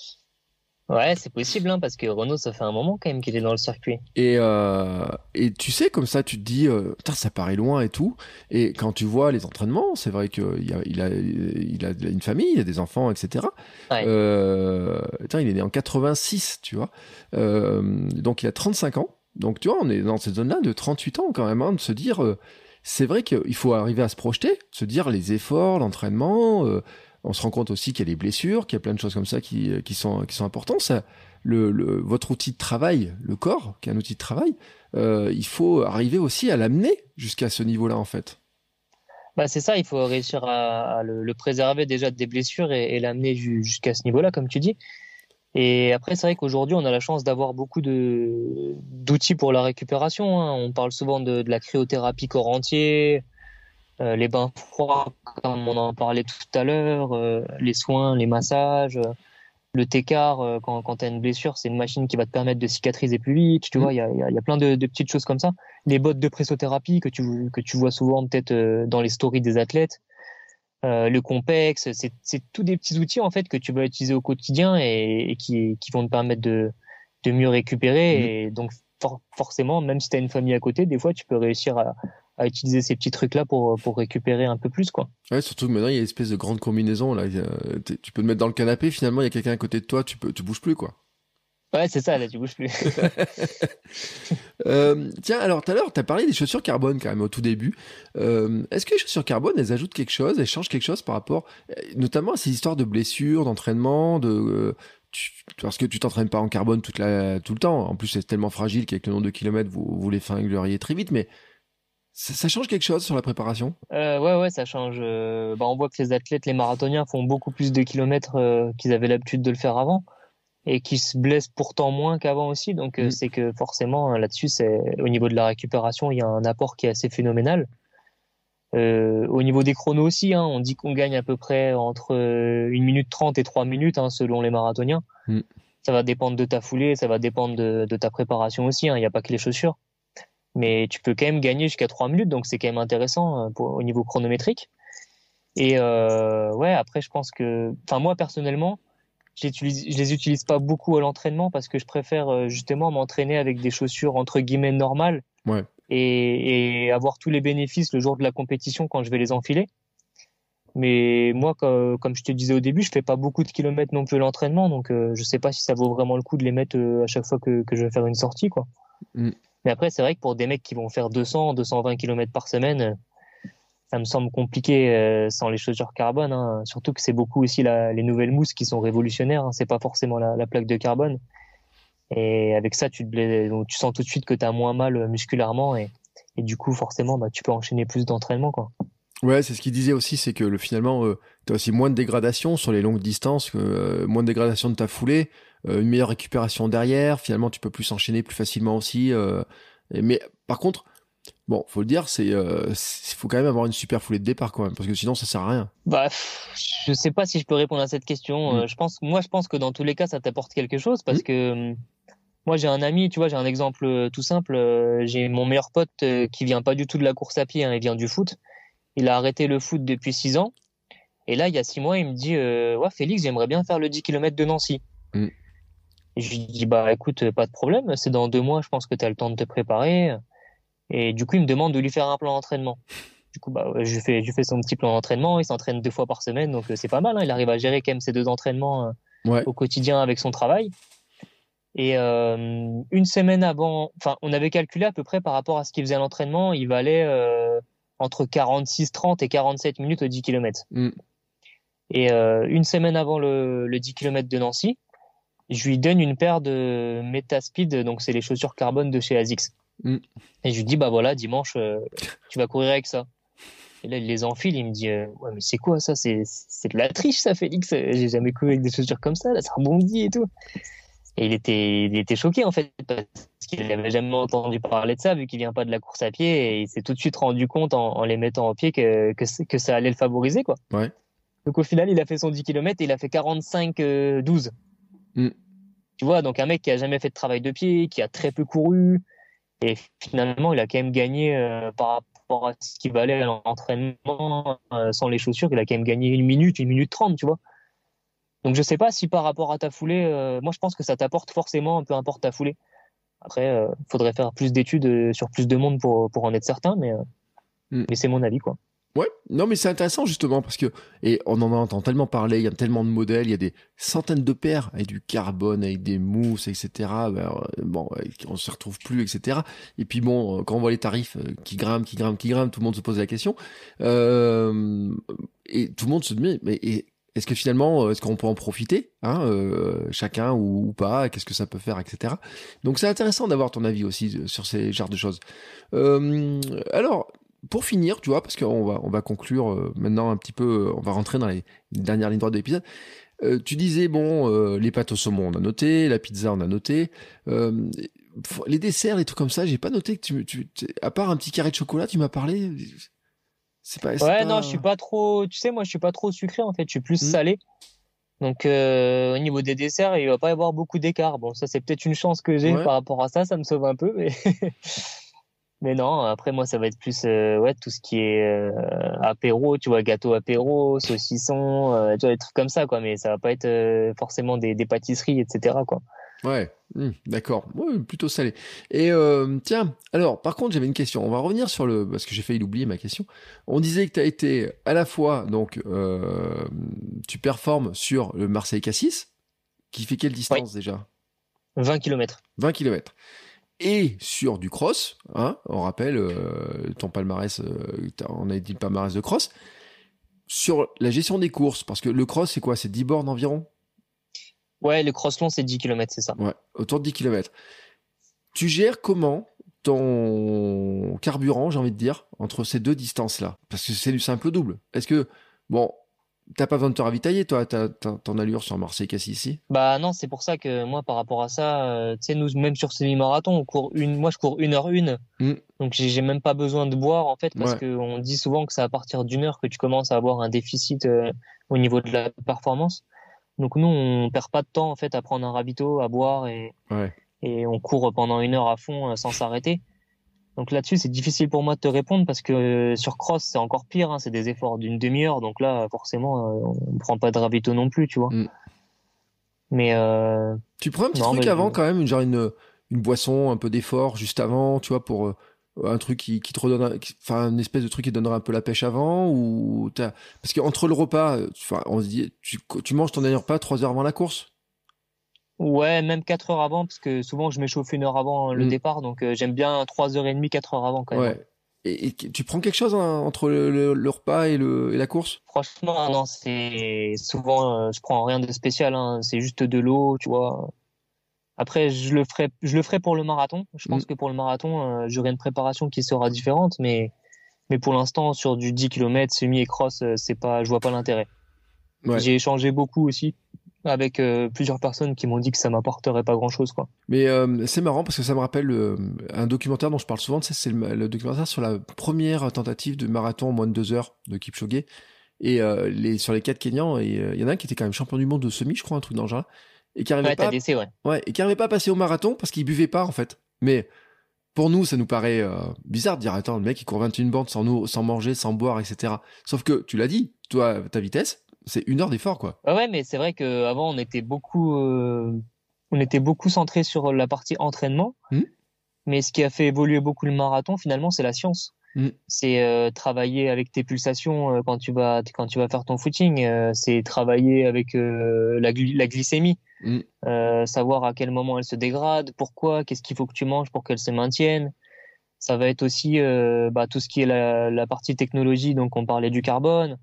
Ouais, c'est possible, hein, parce que Renault, ça fait un moment quand même qu'il est dans le circuit. Et, euh, et tu sais, comme ça, tu te dis, euh, ça paraît loin et tout. Et quand tu vois les entraînements, c'est vrai qu'il a, il a, il a une famille, il a des enfants, etc. Euh, il est né en 86, tu vois. Euh, donc il a 35 ans. Donc tu vois, on est dans cette zone-là de 38 ans quand même, hein, de se dire, c'est vrai qu'il faut arriver à se projeter, se dire les efforts, l'entraînement. Euh, on se rend compte aussi qu'il y a des blessures, qu'il y a plein de choses comme ça qui, qui sont, qui sont importantes. Le, votre outil de travail, le corps, qui est un outil de travail, euh, il faut arriver aussi à l'amener jusqu'à ce niveau-là, en fait. Bah c'est ça, il faut réussir à, le, préserver déjà des blessures et, l'amener jusqu'à ce niveau-là, comme tu dis. Et après, c'est vrai qu'aujourd'hui, on a la chance d'avoir beaucoup de d'outils pour la récupération. Hein. On parle souvent de, de, la cryothérapie corps entier, euh, les bains froids, comme on en parlait tout à l'heure, euh, les soins, les massages, euh, le Técart, quand, quand tu as une blessure, c'est une machine qui va te permettre de cicatriser plus vite. Tu vois, il y a, y a, plein de, de, petites choses comme ça. Les bottes de pressothérapie que tu, que tu vois souvent peut-être dans les stories des athlètes. Le Compex, c'est tous des petits outils en fait que tu vas utiliser au quotidien et, qui, qui, vont te permettre de, de mieux récupérer. Mmh. Et donc forcément, même si tu as une famille à côté, des fois tu peux réussir à, à utiliser ces petits trucs là pour pour récupérer un peu plus quoi. Ouais, surtout que maintenant il y a une espèce de grande combinaison là, tu peux te mettre dans le canapé, finalement il y a quelqu'un à côté de toi, tu peux tu bouges plus quoi. Ouais, c'est ça, là, tu bouges plus. euh, tiens, alors tout à l'heure, tu as parlé des chaussures carbone quand même au tout début. Euh, Est-ce que les chaussures carbone, elles ajoutent quelque chose, elles changent quelque chose par rapport, notamment à ces histoires de blessures, d'entraînement, de euh, parce que tu t'entraînes pas en carbone toute la, tout le temps. En plus, c'est tellement fragile qu'avec le nombre de kilomètres, vous, vous les fingleriez très vite. Mais ça, change quelque chose sur la préparation? Euh, Ouais, ouais, ça change. Euh, bah, on voit que les athlètes, les marathoniens font beaucoup plus de kilomètres euh, qu'ils avaient l'habitude de le faire avant et qui se blessent pourtant moins qu'avant aussi. Donc euh, mm. c'est que forcément là-dessus, c'est au niveau de la récupération, il y a un apport qui est assez phénoménal. au niveau des chronos aussi, hein, on dit qu'on gagne à peu près entre 1 minute 30 et 3 minutes hein, selon les marathoniens. Mm. Ça va dépendre de ta foulée, ça va dépendre de, de ta préparation aussi. Hein. Il n'y a pas que les chaussures mais tu peux quand même gagner jusqu'à 3 minutes, donc c'est quand même intéressant euh, pour, au niveau chronométrique. Et euh, ouais, après, je pense que, enfin, moi personnellement, je les utilise pas beaucoup à l'entraînement parce que je préfère euh, justement m'entraîner avec des chaussures entre guillemets normales ouais. et, et, avoir tous les bénéfices le jour de la compétition quand je vais les enfiler. Mais moi, comme, comme je te disais au début, je fais pas beaucoup de kilomètres non plus à l'entraînement, donc euh, je sais pas si ça vaut vraiment le coup de les mettre à chaque fois que, que je vais faire une sortie, quoi. Mm. Mais après, c'est vrai que pour des mecs qui vont faire 200, 220 km par semaine, ça me semble compliqué euh, sans les chaussures carbone. Hein. Surtout que c'est beaucoup aussi les nouvelles mousses qui sont révolutionnaires. Hein. C'est pas forcément la, la, plaque de carbone. Et avec ça, tu, te donc, tu sens tout de suite que tu as moins mal musculairement et, du coup, forcément, bah, tu peux enchaîner plus d'entraînement. Quoi. Ouais, c'est ce qu'il disait aussi, c'est que le, finalement, euh, tu as aussi moins de dégradation sur les longues distances, euh, moins de dégradation de ta foulée. Euh, une meilleure récupération derrière. Finalement, tu peux plus s'enchaîner plus facilement aussi. Euh, mais par contre, bon, faut le dire, c'est, euh, faut quand même avoir une super foulée de départ quand même, parce que sinon, ça sert à rien. Bah, je sais pas si je peux répondre à cette question. Mm. Je pense, moi, je pense que dans tous les cas, ça t'apporte quelque chose, parce mm. que moi, j'ai un ami, tu vois, j'ai un exemple tout simple. J'ai mon meilleur pote qui vient pas du tout de la course à pied, hein, il vient du foot. Il a arrêté le foot depuis 6 ans. Et là, il y a 6 mois, il me dit Ouais, Félix, j'aimerais bien faire le 10 km de Nancy. Mm. Et je lui dis, bah écoute, pas de problème, c'est dans deux mois, je pense que tu as le temps de te préparer. Et du coup, il me demande de lui faire un plan d'entraînement. Du coup, bah, je fais, je fais son petit plan d'entraînement. Il s'entraîne deux fois par semaine, donc euh, c'est pas mal. Hein. Il arrive à gérer quand même ses deux entraînements euh, au quotidien avec son travail. Et euh, une semaine avant, enfin, on avait calculé à peu près par rapport à ce qu'il faisait à l'entraînement, il valait euh, entre 46, 30 et 47 minutes au 10 km. Mm. Et euh, une semaine avant le, le 10 km de Nancy, je lui donne une paire de Metaspeed, donc c'est les chaussures carbone de chez ASICS. Mm. Et je lui dis, bah voilà, dimanche, euh, tu vas courir avec ça. Et là, il les enfile, il me dit, euh, ouais, mais c'est quoi ça? C'est de la triche, ça, Félix. J'ai jamais couru avec des chaussures comme ça, là, ça rebondit et tout. Et il était, il était choqué, en fait, parce qu'il n'avait jamais entendu parler de ça, vu qu'il vient pas de la course à pied, et il s'est tout de suite rendu compte en, les mettant en pied que, que, que, ça allait le favoriser, quoi. Ouais. Donc au final, il a fait son 10 km et il a fait 45-12. Mm. Tu vois, donc un mec qui a jamais fait de travail de pied, qui a très peu couru, et finalement, il a quand même gagné euh, par rapport à ce qui valait à l'entraînement euh, sans les chaussures, il a quand même gagné une minute, une minute trente, tu vois. Donc je sais pas si par rapport à ta foulée, euh, moi je pense que ça t'apporte forcément, peu importe ta foulée. Après, il faudrait faire plus d'études sur plus de monde pour, pour en être certain, mais, mm. mais c'est mon avis, quoi. Ouais, non mais c'est intéressant justement parce que et on en entend tellement parler, il y a tellement de modèles, il y a des centaines de paires avec du carbone, avec des mousses, etc. Ben, euh, bon, on se retrouve plus, etc. Et puis bon, euh, quand on voit les tarifs euh, qui grimpent, qui grimpent, qui grimpent, tout le monde se pose la question. Euh, et tout le monde se dit mais est-ce que finalement, est-ce qu'on peut en profiter, hein, chacun ou, ou pas, qu'est-ce que ça peut faire, etc. Donc c'est intéressant d'avoir ton avis aussi sur ces genres de choses. Euh, alors, pour finir, tu vois, parce qu'on va, on va conclure euh, maintenant un petit peu, euh, on va rentrer dans les dernières lignes droites de l'épisode. Euh, tu disais, bon, les pâtes au saumon, on a noté, la pizza, on a noté. les desserts, les trucs comme ça, j'ai pas noté que tu, tu, à part un petit carré de chocolat, tu m'as parlé. C'est pas. Ouais, non, je suis pas trop. Tu sais, moi, je suis pas trop sucré en fait. Je suis plus hmm. salé. Donc, au niveau des desserts, il va pas y avoir beaucoup d'écart. Bon, ça, c'est peut-être une chance que j'ai par rapport à ça. Ça me sauve un peu, mais. Mais non, après moi ça va être plus euh, ouais tout ce qui est euh, apéro, tu vois, gâteau apéro, saucisson, euh, tu vois des trucs comme ça quoi. Mais ça va pas être forcément des, des, pâtisseries, etc. quoi. Ouais, hmm, d'accord, ouais, plutôt salé. Et tiens, alors par contre j'avais une question. On va revenir sur le parce que j'ai failli l'oublier ma question. On disait que tu as été à la fois donc tu performes sur le Marseille Cassis, qui fait quelle distance déjà? 20 km. 20 km et sur du cross. Hein, on rappelle euh, ton palmarès, euh, on a dit le palmarès de cross. Sur la gestion des courses, parce que le cross, c'est quoi? C'est 10 bornes environ? Ouais, le cross long, c'est 10 km, c'est ça. Ouais, autour de 10 km. Tu gères comment ton carburant, j'ai envie de dire, entre ces deux distances-là? Parce que c'est du simple double. Est-ce que, bon, T'as pas besoin de te ravitailler, toi, t'as ton allure sur Marseille ici Bah non, c'est pour ça que moi, par rapport à ça, euh, tu sais, nous, même sur semi-marathon, on court une, moi, je cours une heure une, mm. donc j'ai même pas besoin de boire en fait, parce qu'on dit souvent que c'est à partir d'une heure que tu commences à avoir un déficit euh, au niveau de la performance. Donc nous, on perd pas de temps en fait à prendre un ravito, à boire et et on court pendant une heure à fond euh, sans s'arrêter. Donc là-dessus, c'est difficile pour moi de te répondre parce que euh, sur cross, c'est encore pire. Hein, c'est des efforts d'une demi-heure. Donc là, forcément, euh, on ne prend pas de ravito non plus, tu vois. Mm. Mais euh... tu prends un petit truc avant quand même, genre une une boisson, un peu d'effort juste avant, tu vois, pour un truc qui, qui te redonne, enfin une espèce de truc qui te donnera un peu la pêche avant ou t'as... parce qu'entre le repas, enfin on se dit, tu, tu manges ton dernier repas trois heures avant la course? Ouais, même 4 heures avant, parce que souvent je m'échauffe une heure avant le mm. départ, donc euh, j'aime bien 3 heures et demie, 4 heures avant quand même. Ouais. Et, tu prends quelque chose hein, entre le, repas et, le, et la course? Franchement, non, c'est souvent euh, je prends rien de spécial, hein, c'est juste de l'eau, tu vois. Après, je le ferai, je le ferai pour le marathon. Je pense mm. que pour le marathon, euh, j'aurai une préparation qui sera différente, mais mais pour l'instant, sur du 10 km semi et cross, c'est pas, je vois pas l'intérêt. Ouais. J'ai échangé beaucoup aussi avec euh, plusieurs personnes qui m'ont dit que ça m'apporterait pas grand chose quoi. Mais euh, c'est marrant parce que ça me rappelle euh, un documentaire dont je parle souvent, c'est le, documentaire sur la première tentative de marathon en moins de deux heures de Kipchoge et les sur les quatre Kenyans et il y en a un qui était quand même champion du monde de semi, je crois un truc dans le genre et qui arrivait pas ouais. ouais. et qui arrivait pas à passer au marathon parce qu'il buvait pas en fait. Mais pour nous, ça nous paraît bizarre de dire attends le mec il court 21 bandes sans nous, sans manger, sans boire, etc. Sauf que tu l'as dit, toi ta vitesse, c'est une heure d'effort, quoi. Ouais, mais c'est vrai qu'avant, on était beaucoup, euh, on était beaucoup centré sur la partie entraînement. Hmm. Mais ce qui a fait évoluer beaucoup le marathon, finalement, c'est la science. Mm. C'est euh, travailler avec tes pulsations euh, quand tu vas quand tu vas faire ton footing. Euh, c'est travailler avec la, la, glycémie, mm. savoir à quel moment elle se dégrade, pourquoi, qu'est-ce qu'il faut que tu manges pour qu'elle se maintienne. Ça va être aussi bah, tout ce qui est la, la, partie technologie. Donc on parlait du carbone.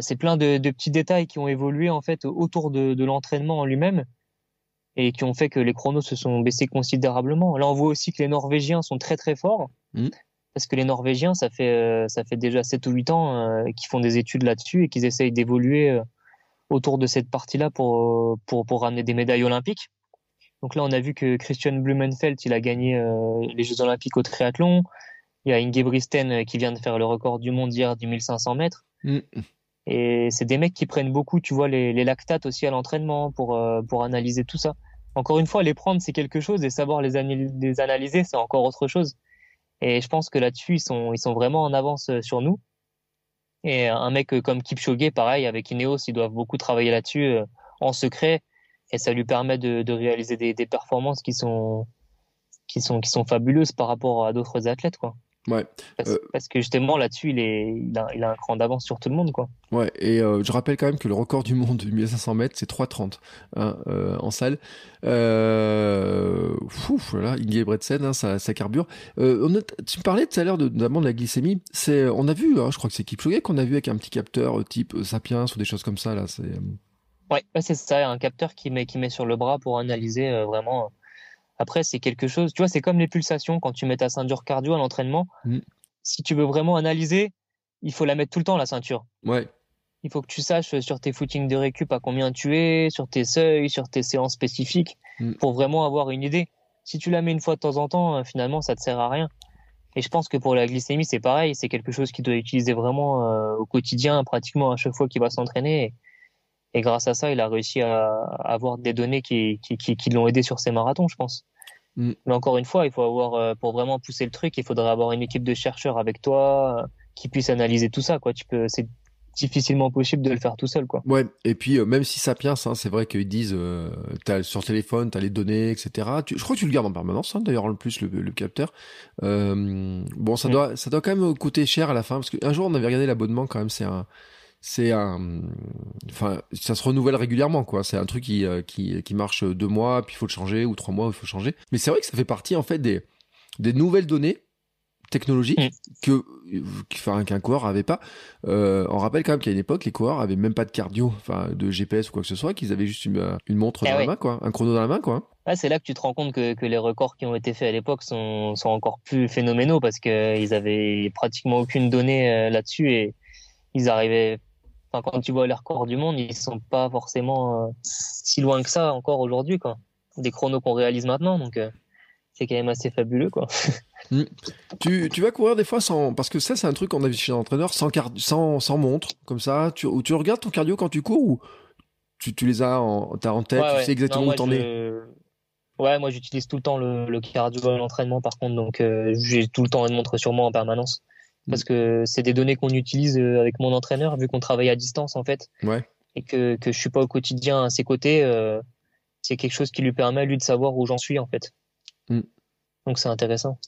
C'est plein de, de, petits détails qui ont évolué en fait autour de, de l'entraînement en lui-même et qui ont fait que les chronos se sont baissés considérablement. Là, on voit aussi que les Norvégiens sont très très forts. Mm parce que les Norvégiens, ça fait, euh, ça fait déjà 7 ou 8 ans euh, qu'ils font des études là-dessus et qu'ils essayent d'évoluer euh, autour de cette partie-là pour, pour, pour ramener des médailles olympiques. Donc là, on a vu que Christian Blumenfeld, il a gagné les Jeux olympiques au triathlon. Il y a Ingebrigtsen qui vient de faire le record du monde hier du 1500 mètres. Mm. Et c'est des mecs qui prennent beaucoup, tu vois, les, les lactates aussi à l'entraînement pour, pour analyser tout ça. Encore une fois, les prendre, c'est quelque chose et savoir les, les analyser, c'est encore autre chose. Et je pense que là-dessus, ils sont, ils sont vraiment en avance euh, sur nous. Et un mec euh, comme Kipchoge, pareil, avec Ineos, ils doivent beaucoup travailler là-dessus euh, en secret. Et ça lui permet de, de réaliser des, des, performances qui sont, qui, sont, qui sont fabuleuses par rapport à d'autres athlètes. Quoi. Ouais. Euh, parce, que justement là-dessus, il, est, il, a, il a un cran d'avance sur tout le monde, quoi. Ouais. Et euh, je rappelle quand même que le record du monde du 1500 mètres, c'est 3,30 hein, euh, en salle. Ouf, voilà, Ingebrigtsen, hein, ça, ça carbure. On a, tu parlais tout à l'heure de, notamment de la glycémie. C'est, on a vu, hein, je crois que c'est Kipchoge qu'on a vu avec un petit capteur type Sapiens ou des choses comme ça là. C'est. Ouais, c'est ça, un capteur qui met qui met sur le bras pour analyser vraiment après, c'est quelque chose, tu vois, c'est comme les pulsations quand tu mets ta ceinture cardio à l'entraînement. Mm. Si tu veux vraiment analyser, il faut la mettre tout le temps, la ceinture. Ouais. Il faut que tu saches sur tes footings de récup à combien tu es, sur tes seuils, sur tes séances spécifiques, mm. pour vraiment avoir une idée. Si tu la mets une fois de temps en temps, euh, finalement, ça te sert à rien. Et je pense que pour la glycémie, c'est pareil. C'est quelque chose qu'il doit utiliser vraiment euh, au quotidien, pratiquement à chaque fois qu'il va s'entraîner. Et grâce à ça, il a réussi à, avoir des données qui, qui, qui, l'ont aidé sur ses marathons, je pense. Mm. Mais encore une fois, il faut avoir, euh, pour vraiment pousser le truc, il faudrait avoir une équipe de chercheurs avec toi euh, qui puisse analyser tout ça, quoi. Tu peux, c'est difficilement possible de le faire tout seul, quoi. Ouais. Et puis, euh, même si Sapiens, hein, c'est vrai qu'ils disent, euh, as sur téléphone, t'as les données, etc. je crois que tu le gardes en permanence, hein, d'ailleurs, en plus, le, le capteur. bon, ça mm. doit, ça doit quand même coûter cher à la fin, parce qu'un jour, on avait regardé l'abonnement, quand même, c'est un, c'est un, enfin, ça se renouvelle régulièrement, quoi. C'est un truc qui, euh, qui, qui marche deux mois, puis il faut le changer, ou trois mois, il faut changer. Mais c'est vrai que ça fait partie, en fait, des, des nouvelles données technologiques mm. que, enfin, qu'un coureur avait pas. Euh, on rappelle quand même qu'à une époque, les coureurs avaient même pas de cardio, enfin, de GPS ou quoi que ce soit, qu'ils avaient juste une, une montre eh dans la main, quoi, un chrono dans la main, quoi. c'est là que tu te rends compte que, que les records qui ont été faits à l'époque sont, sont encore plus phénoménaux parce qu'ils avaient pratiquement aucune donnée euh, là-dessus et ils arrivaient quand tu vois les records du monde, ils sont pas forcément euh, si loin que ça encore aujourd'hui, quoi. Des chronos qu'on réalise maintenant, donc euh, c'est quand même assez fabuleux, quoi. Mm. tu, tu vas courir des fois sans, parce que ça c'est un truc qu'on a vu chez l'entraîneur, sans, sans, sans montre, comme ça. Tu, ou tu regardes ton cardio quand tu cours ou tu, tu les as en, as en tête, tu sais exactement où t'en es. Ouais, moi j'utilise tout le temps le, le cardio à l'entraînement par contre, donc euh, j'ai tout le temps une montre sur moi en permanence parce que c'est des données qu'on utilise euh, avec mon entraîneur vu qu'on travaille à distance en fait. Ouais. Et que que je suis pas au quotidien à ses côtés, euh, c'est quelque chose qui lui permet lui de savoir où j'en suis en fait. Mm. Donc c'est intéressant.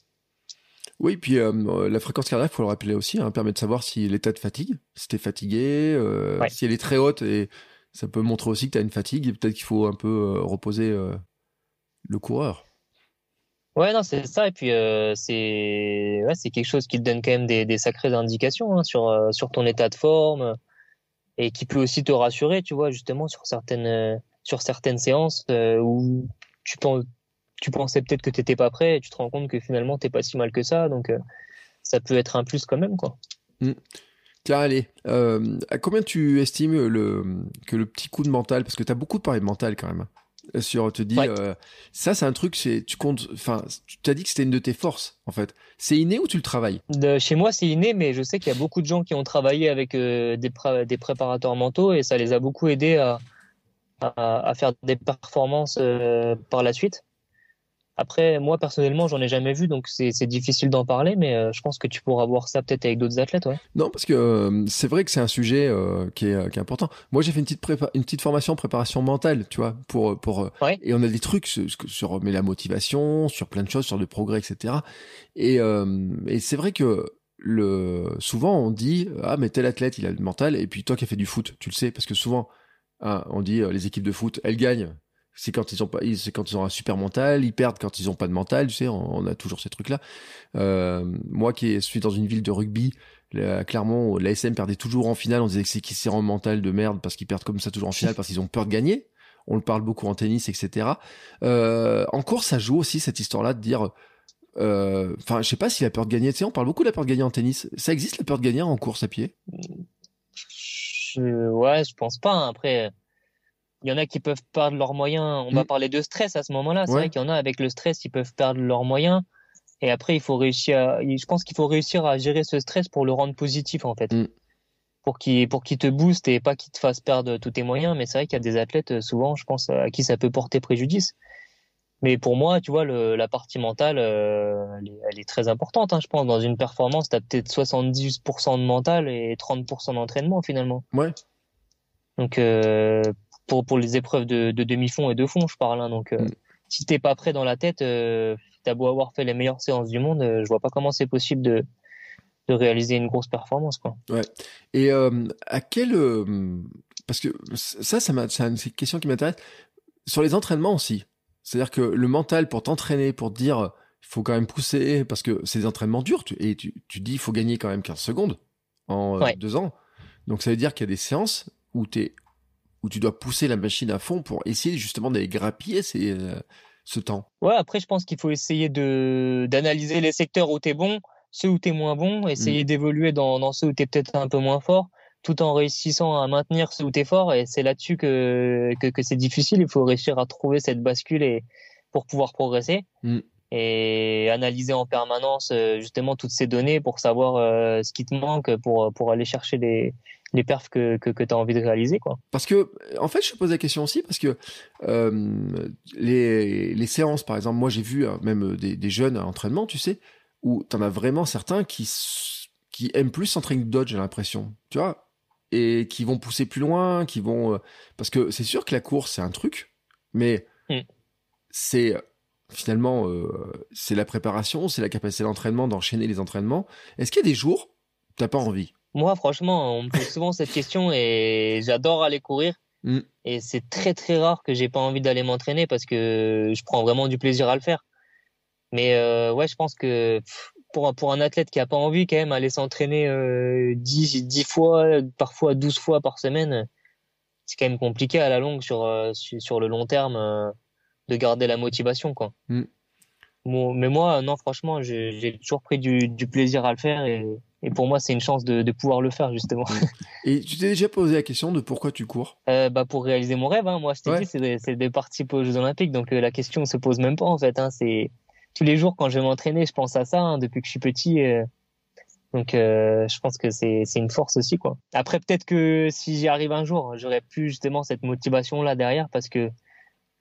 Oui, puis euh, la fréquence cardiaque, faut le rappeler aussi, hein, permet de savoir si l'état de fatigue, si t'es fatigué, euh, si elle est très haute, et ça peut montrer aussi que tu as une fatigue, et peut-être qu'il faut un peu reposer le coureur. Ouais, non, c'est ça. Et puis, euh, c'est quelque chose qui te donne quand même des, sacrées indications hein, sur, euh, sur ton état de forme et qui peut aussi te rassurer, tu vois, justement, sur certaines, euh, sur certaines séances où tu, penses, tu pensais peut-être que tu n'étais pas prêt et tu te rends compte que finalement, tu n'es pas si mal que ça. Donc, ça peut être un plus quand même, quoi. Mmh. Allez, à combien tu estimes le, que le petit coup de mental, parce que tu as beaucoup parlé de mental quand même, sur te dire euh, ça c'est un truc c'est tu comptes enfin tu as dit que c'était une de tes forces en fait. C'est inné ou tu le travailles? De, chez moi c'est inné mais je sais qu'il y a beaucoup de gens qui ont travaillé avec euh, des, des préparateurs mentaux et ça les a beaucoup aidés à, à, faire des performances euh, par la suite après, moi personnellement, j'en ai jamais vu, donc c'est difficile d'en parler, mais euh, je pense que tu pourras voir ça peut-être avec d'autres athlètes, ouais. Non, parce que euh, c'est vrai que c'est un sujet euh, qui, est, qui, est, important. Moi, j'ai fait une petite une petite formation en préparation mentale, tu vois, pour pour et on a des trucs sur, sur mais la motivation, sur plein de choses, sur le progrès, etc. Et, et c'est vrai que le souvent on dit ah mais tel athlète il a le mental et puis toi qui as fait du foot tu le sais parce que souvent hein, on dit les équipes de foot elles gagnent c'est quand ils ont pas c'est quand ils ont un super mental ils perdent quand ils ont pas de mental tu sais on, a toujours ces trucs là moi qui suis dans une ville de rugby clairement l'ASM perdait toujours en finale on disait que c'est qui s'est en mental de merde parce qu'ils perdent comme ça toujours en finale parce qu'ils ont peur de gagner on le parle beaucoup en tennis, etc. Euh, en course, ça joue aussi cette histoire-là de dire, euh, enfin, je sais pas si la peur de gagner. Tu sais, on parle beaucoup de la peur de gagner en tennis. Ça existe la peur de gagner en course à pied? Ouais, je pense pas. Hein. Après, il y en a qui peuvent perdre leurs moyens. On va mm. parler de stress à ce moment-là. C'est vrai qu'il y en a avec le stress, ils peuvent perdre leurs moyens. Et après, il faut réussir. À... Je pense qu'il faut réussir à gérer ce stress pour le rendre positif, en fait. Mm pour qu'il pour qu'il te booste et pas qu'il te fasse perdre tous tes moyens. Mais c'est vrai qu'il y a des athlètes euh, souvent, je pense, à qui ça peut porter préjudice. Mais pour moi, tu vois, le, la partie mentale, euh, elle, est, très importante. Hein, je pense dans une performance, tu as peut-être 70% de mental et 30% d'entraînement finalement. Ouais. Donc euh, pour pour les épreuves de, de demi-fond et de fond, je parle. Hein, donc euh, mm. si t'es pas prêt dans la tête, euh, t'as beau avoir fait les meilleures séances du monde, je vois pas comment c'est possible de de réaliser une grosse performance quoi. Ouais. Et euh, à quel euh, parce que ça ça c'est une question qui m'intéresse sur les entraînements aussi. C'est-à-dire que le mental pour t'entraîner pour te dire il faut quand même pousser parce que c'est des entraînements durs tu, et tu, tu dis il faut gagner quand même 15 secondes en euh, deux ans. Donc ça veut dire qu'il y a des séances où tu où tu dois pousser la machine à fond pour essayer justement d'aller grappiller ces, ce temps. Ouais, après je pense qu'il faut essayer de d'analyser les secteurs où tu es bon ceux où tu es moins bon, essayer mm. d'évoluer dans, dans ceux où tu es peut-être un peu moins fort, tout en réussissant à maintenir ceux où tu es fort. Et c'est là-dessus que, que, que c'est difficile. Il faut réussir à trouver cette bascule et, pour pouvoir progresser. Mm. Et analyser en permanence euh, justement toutes ces données pour savoir euh, ce qui te manque pour, pour aller chercher les, les perfs que, que, que tu as envie de réaliser. Quoi. Parce que, en fait, je te pose la question aussi, parce que euh, les, les séances, par exemple, moi j'ai vu hein, même des, des jeunes à l'entraînement, tu sais, où t'en as vraiment certains qui, qui aiment plus s'entraîner dodge, j'ai l'impression. Tu vois Et qui vont pousser plus loin, qui vont. Euh, parce que c'est sûr que la course, c'est un truc, mais mm. c'est finalement euh, c'est la préparation, c'est la capacité d'entraînement, d'enchaîner les entraînements. Est-ce qu'il y a des jours où t'as pas envie? Moi, franchement, on me pose souvent cette question et j'adore aller courir. Mm. Et c'est très très rare que j'ai pas envie d'aller m'entraîner parce que je prends vraiment du plaisir à le faire. Mais euh, ouais, je pense que pour, pour un athlète qui a pas envie quand même aller s'entraîner euh, 10, 10 fois, parfois 12 fois par semaine, c'est quand même compliqué à la longue sur, euh, sur le long terme euh, de garder la motivation. Quoi. Mm. Bon, mais moi, non, franchement, j'ai toujours pris du, du, plaisir à le faire et, et pour moi, c'est une chance de, de, pouvoir le faire justement. Et tu t'es déjà posé la question de pourquoi tu cours? Euh, bah Pour réaliser mon rêve. Hein. Moi, je t'ai dit, c'est de, de, participer aux Jeux Olympiques, donc euh, la question ne se pose même pas en fait. Hein. C'est tous les jours quand je vais m'entraîner, je pense à ça hein, depuis que je suis petit. Euh, donc je pense que c'est une force aussi quoi. Après peut-être que si j'y arrive un jour, j'aurais plus justement cette motivation là derrière parce que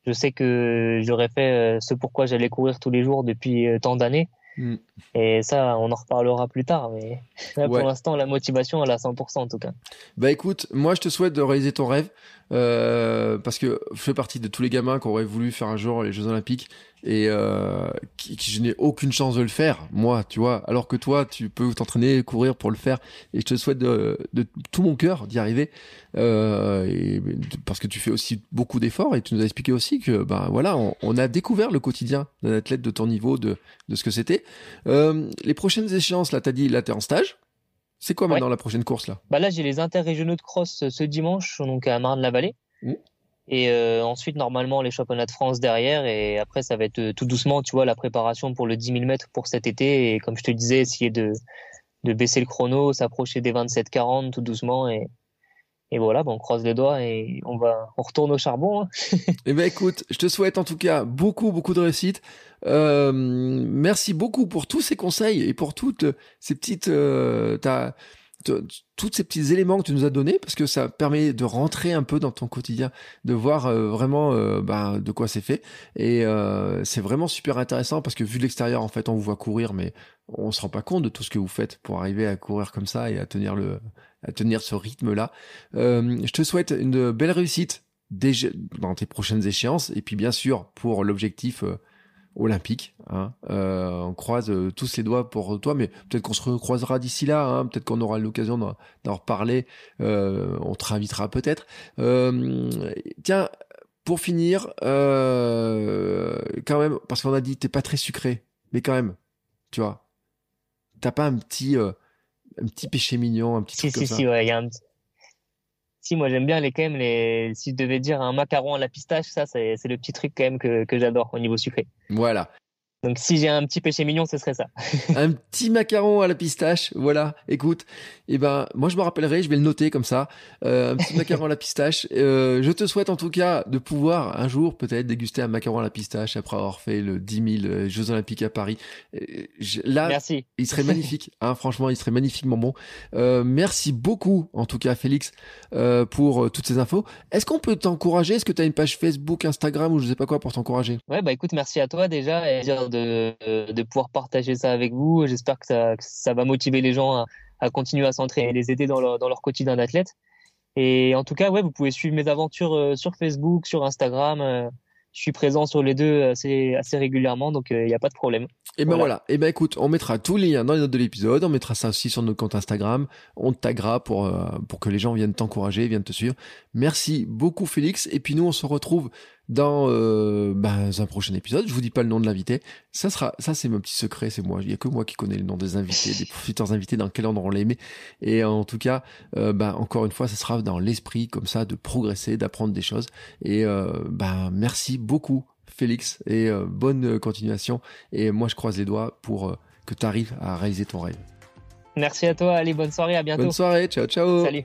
je sais que j'aurais fait ce pourquoi j'allais courir tous les jours depuis tant d'années. Mm. Et ça, on en reparlera plus tard. Mais pour l'instant, la motivation, elle est à 100% en tout cas. Bah écoute, moi je te souhaite de réaliser ton rêve. Euh, parce que je fais partie de tous les gamins qui auraient voulu faire un jour les Jeux Olympiques et euh, qui, qui, je n'ai aucune chance de le faire, moi, tu vois. Alors que toi, tu peux t'entraîner, courir pour le faire, et je te souhaite de, de tout mon cœur d'y arriver, euh, et, parce que tu fais aussi beaucoup d'efforts et tu nous as expliqué aussi que, ben voilà, on, on a découvert le quotidien d'un athlète de ton niveau, de, de ce que c'était. Euh, les prochaines échéances, là, t'as dit, là, t'es en stage. C'est quoi maintenant la prochaine course là? Bah là, j'ai les interrégionaux de cross ce dimanche, donc à Marne-la-Vallée. Mmh. Et euh, ensuite, normalement, les championnats de France derrière. Et après, ça va être euh, tout doucement, tu vois, la préparation pour le 10 000 mètres pour cet été. Et comme je te disais, essayer de, de baisser le chrono, s'approcher des 27-40 tout doucement. Et, et voilà, bon, on croise les doigts et on va, on retourne au charbon. Hein. eh ben écoute, je te souhaite en tout cas beaucoup, beaucoup de réussite. Euh, merci beaucoup pour tous ces conseils et pour toutes ces petites, euh, tous ces petits éléments que tu nous as donnés parce que ça permet de rentrer un peu dans ton quotidien, de voir euh, vraiment bah, de quoi c'est fait et euh, c'est vraiment super intéressant parce que vu de l'extérieur en fait on vous voit courir mais on se rend pas compte de tout ce que vous faites pour arriver à courir comme ça et à tenir le à tenir ce rythme là. je te souhaite une belle réussite dans tes prochaines échéances et puis bien sûr pour l'objectif olympique. Hein. on croise tous les doigts pour toi, mais peut-être qu'on se recroisera d'ici là. Hein. Peut-être qu'on aura l'occasion d'en reparler. on te réinvitera peut-être. tiens, pour finir, quand même, parce qu'on a dit t'es pas très sucré, mais quand même, tu vois, t'as pas un petit un petit péché mignon, un petit si, truc si, Si, ouais, il y a un Si, moi j'aime bien les quand même les. Si je devais dire un macaron à la pistache, ça c'est le petit truc quand même que, que j'adore au niveau sucré. Voilà. Donc si j'ai un petit péché mignon, ce serait ça. un petit macaron à la pistache, voilà. Écoute, eh ben moi je me rappellerai, je vais le noter comme ça. Euh, un petit macaron à la pistache. Euh, je te souhaite en tout cas de pouvoir un jour peut-être déguster un macaron à la pistache après avoir fait le 10 000 euh, Jeux Olympiques à Paris. là, merci. Il serait magnifique. hein, franchement, il serait magnifiquement bon. merci beaucoup en tout cas Félix pour toutes ces infos. Est-ce qu'on peut t'encourager? Est-ce que tu as une page Facebook, Instagram ou je sais pas quoi pour t'encourager? Ouais bah écoute, merci à toi déjà. Et de, de pouvoir partager ça avec vous. J'espère que ça, ça, va motiver les gens à, à continuer à s'entraîner et les aider dans leur, dans leur quotidien d'athlète. Et en tout cas, ouais, vous pouvez suivre mes aventures euh, sur Facebook, sur Instagram. Euh, je suis présent sur les deux assez, assez régulièrement, donc il euh, n'y a pas de problème. Et ben voilà. Et ben écoute, on mettra tous les liens dans les notes de l'épisode, on mettra ça aussi sur notre compte Instagram, on te taguera pour pour que les gens viennent t'encourager, viennent te suivre. Merci beaucoup Félix. Et puis nous, on se retrouve dans euh, ben, un prochain épisode. Je vous dis pas le nom de l'invité. Ça sera, ça c'est mon petit secret, c'est moi. Il y a que moi qui connais le nom des invités, des profiteurs invités, dans quel ordre on les met. Et en tout cas, euh, ben, encore une fois, ça sera dans l'esprit comme ça de progresser, d'apprendre des choses. Et euh, ben merci beaucoup Félix et bonne continuation. Et moi je croise les doigts pour que tu arrives à réaliser ton rêve. Merci à toi. Allez, bonne soirée. À bientôt. Bonne soirée. Ciao, ciao. Salut.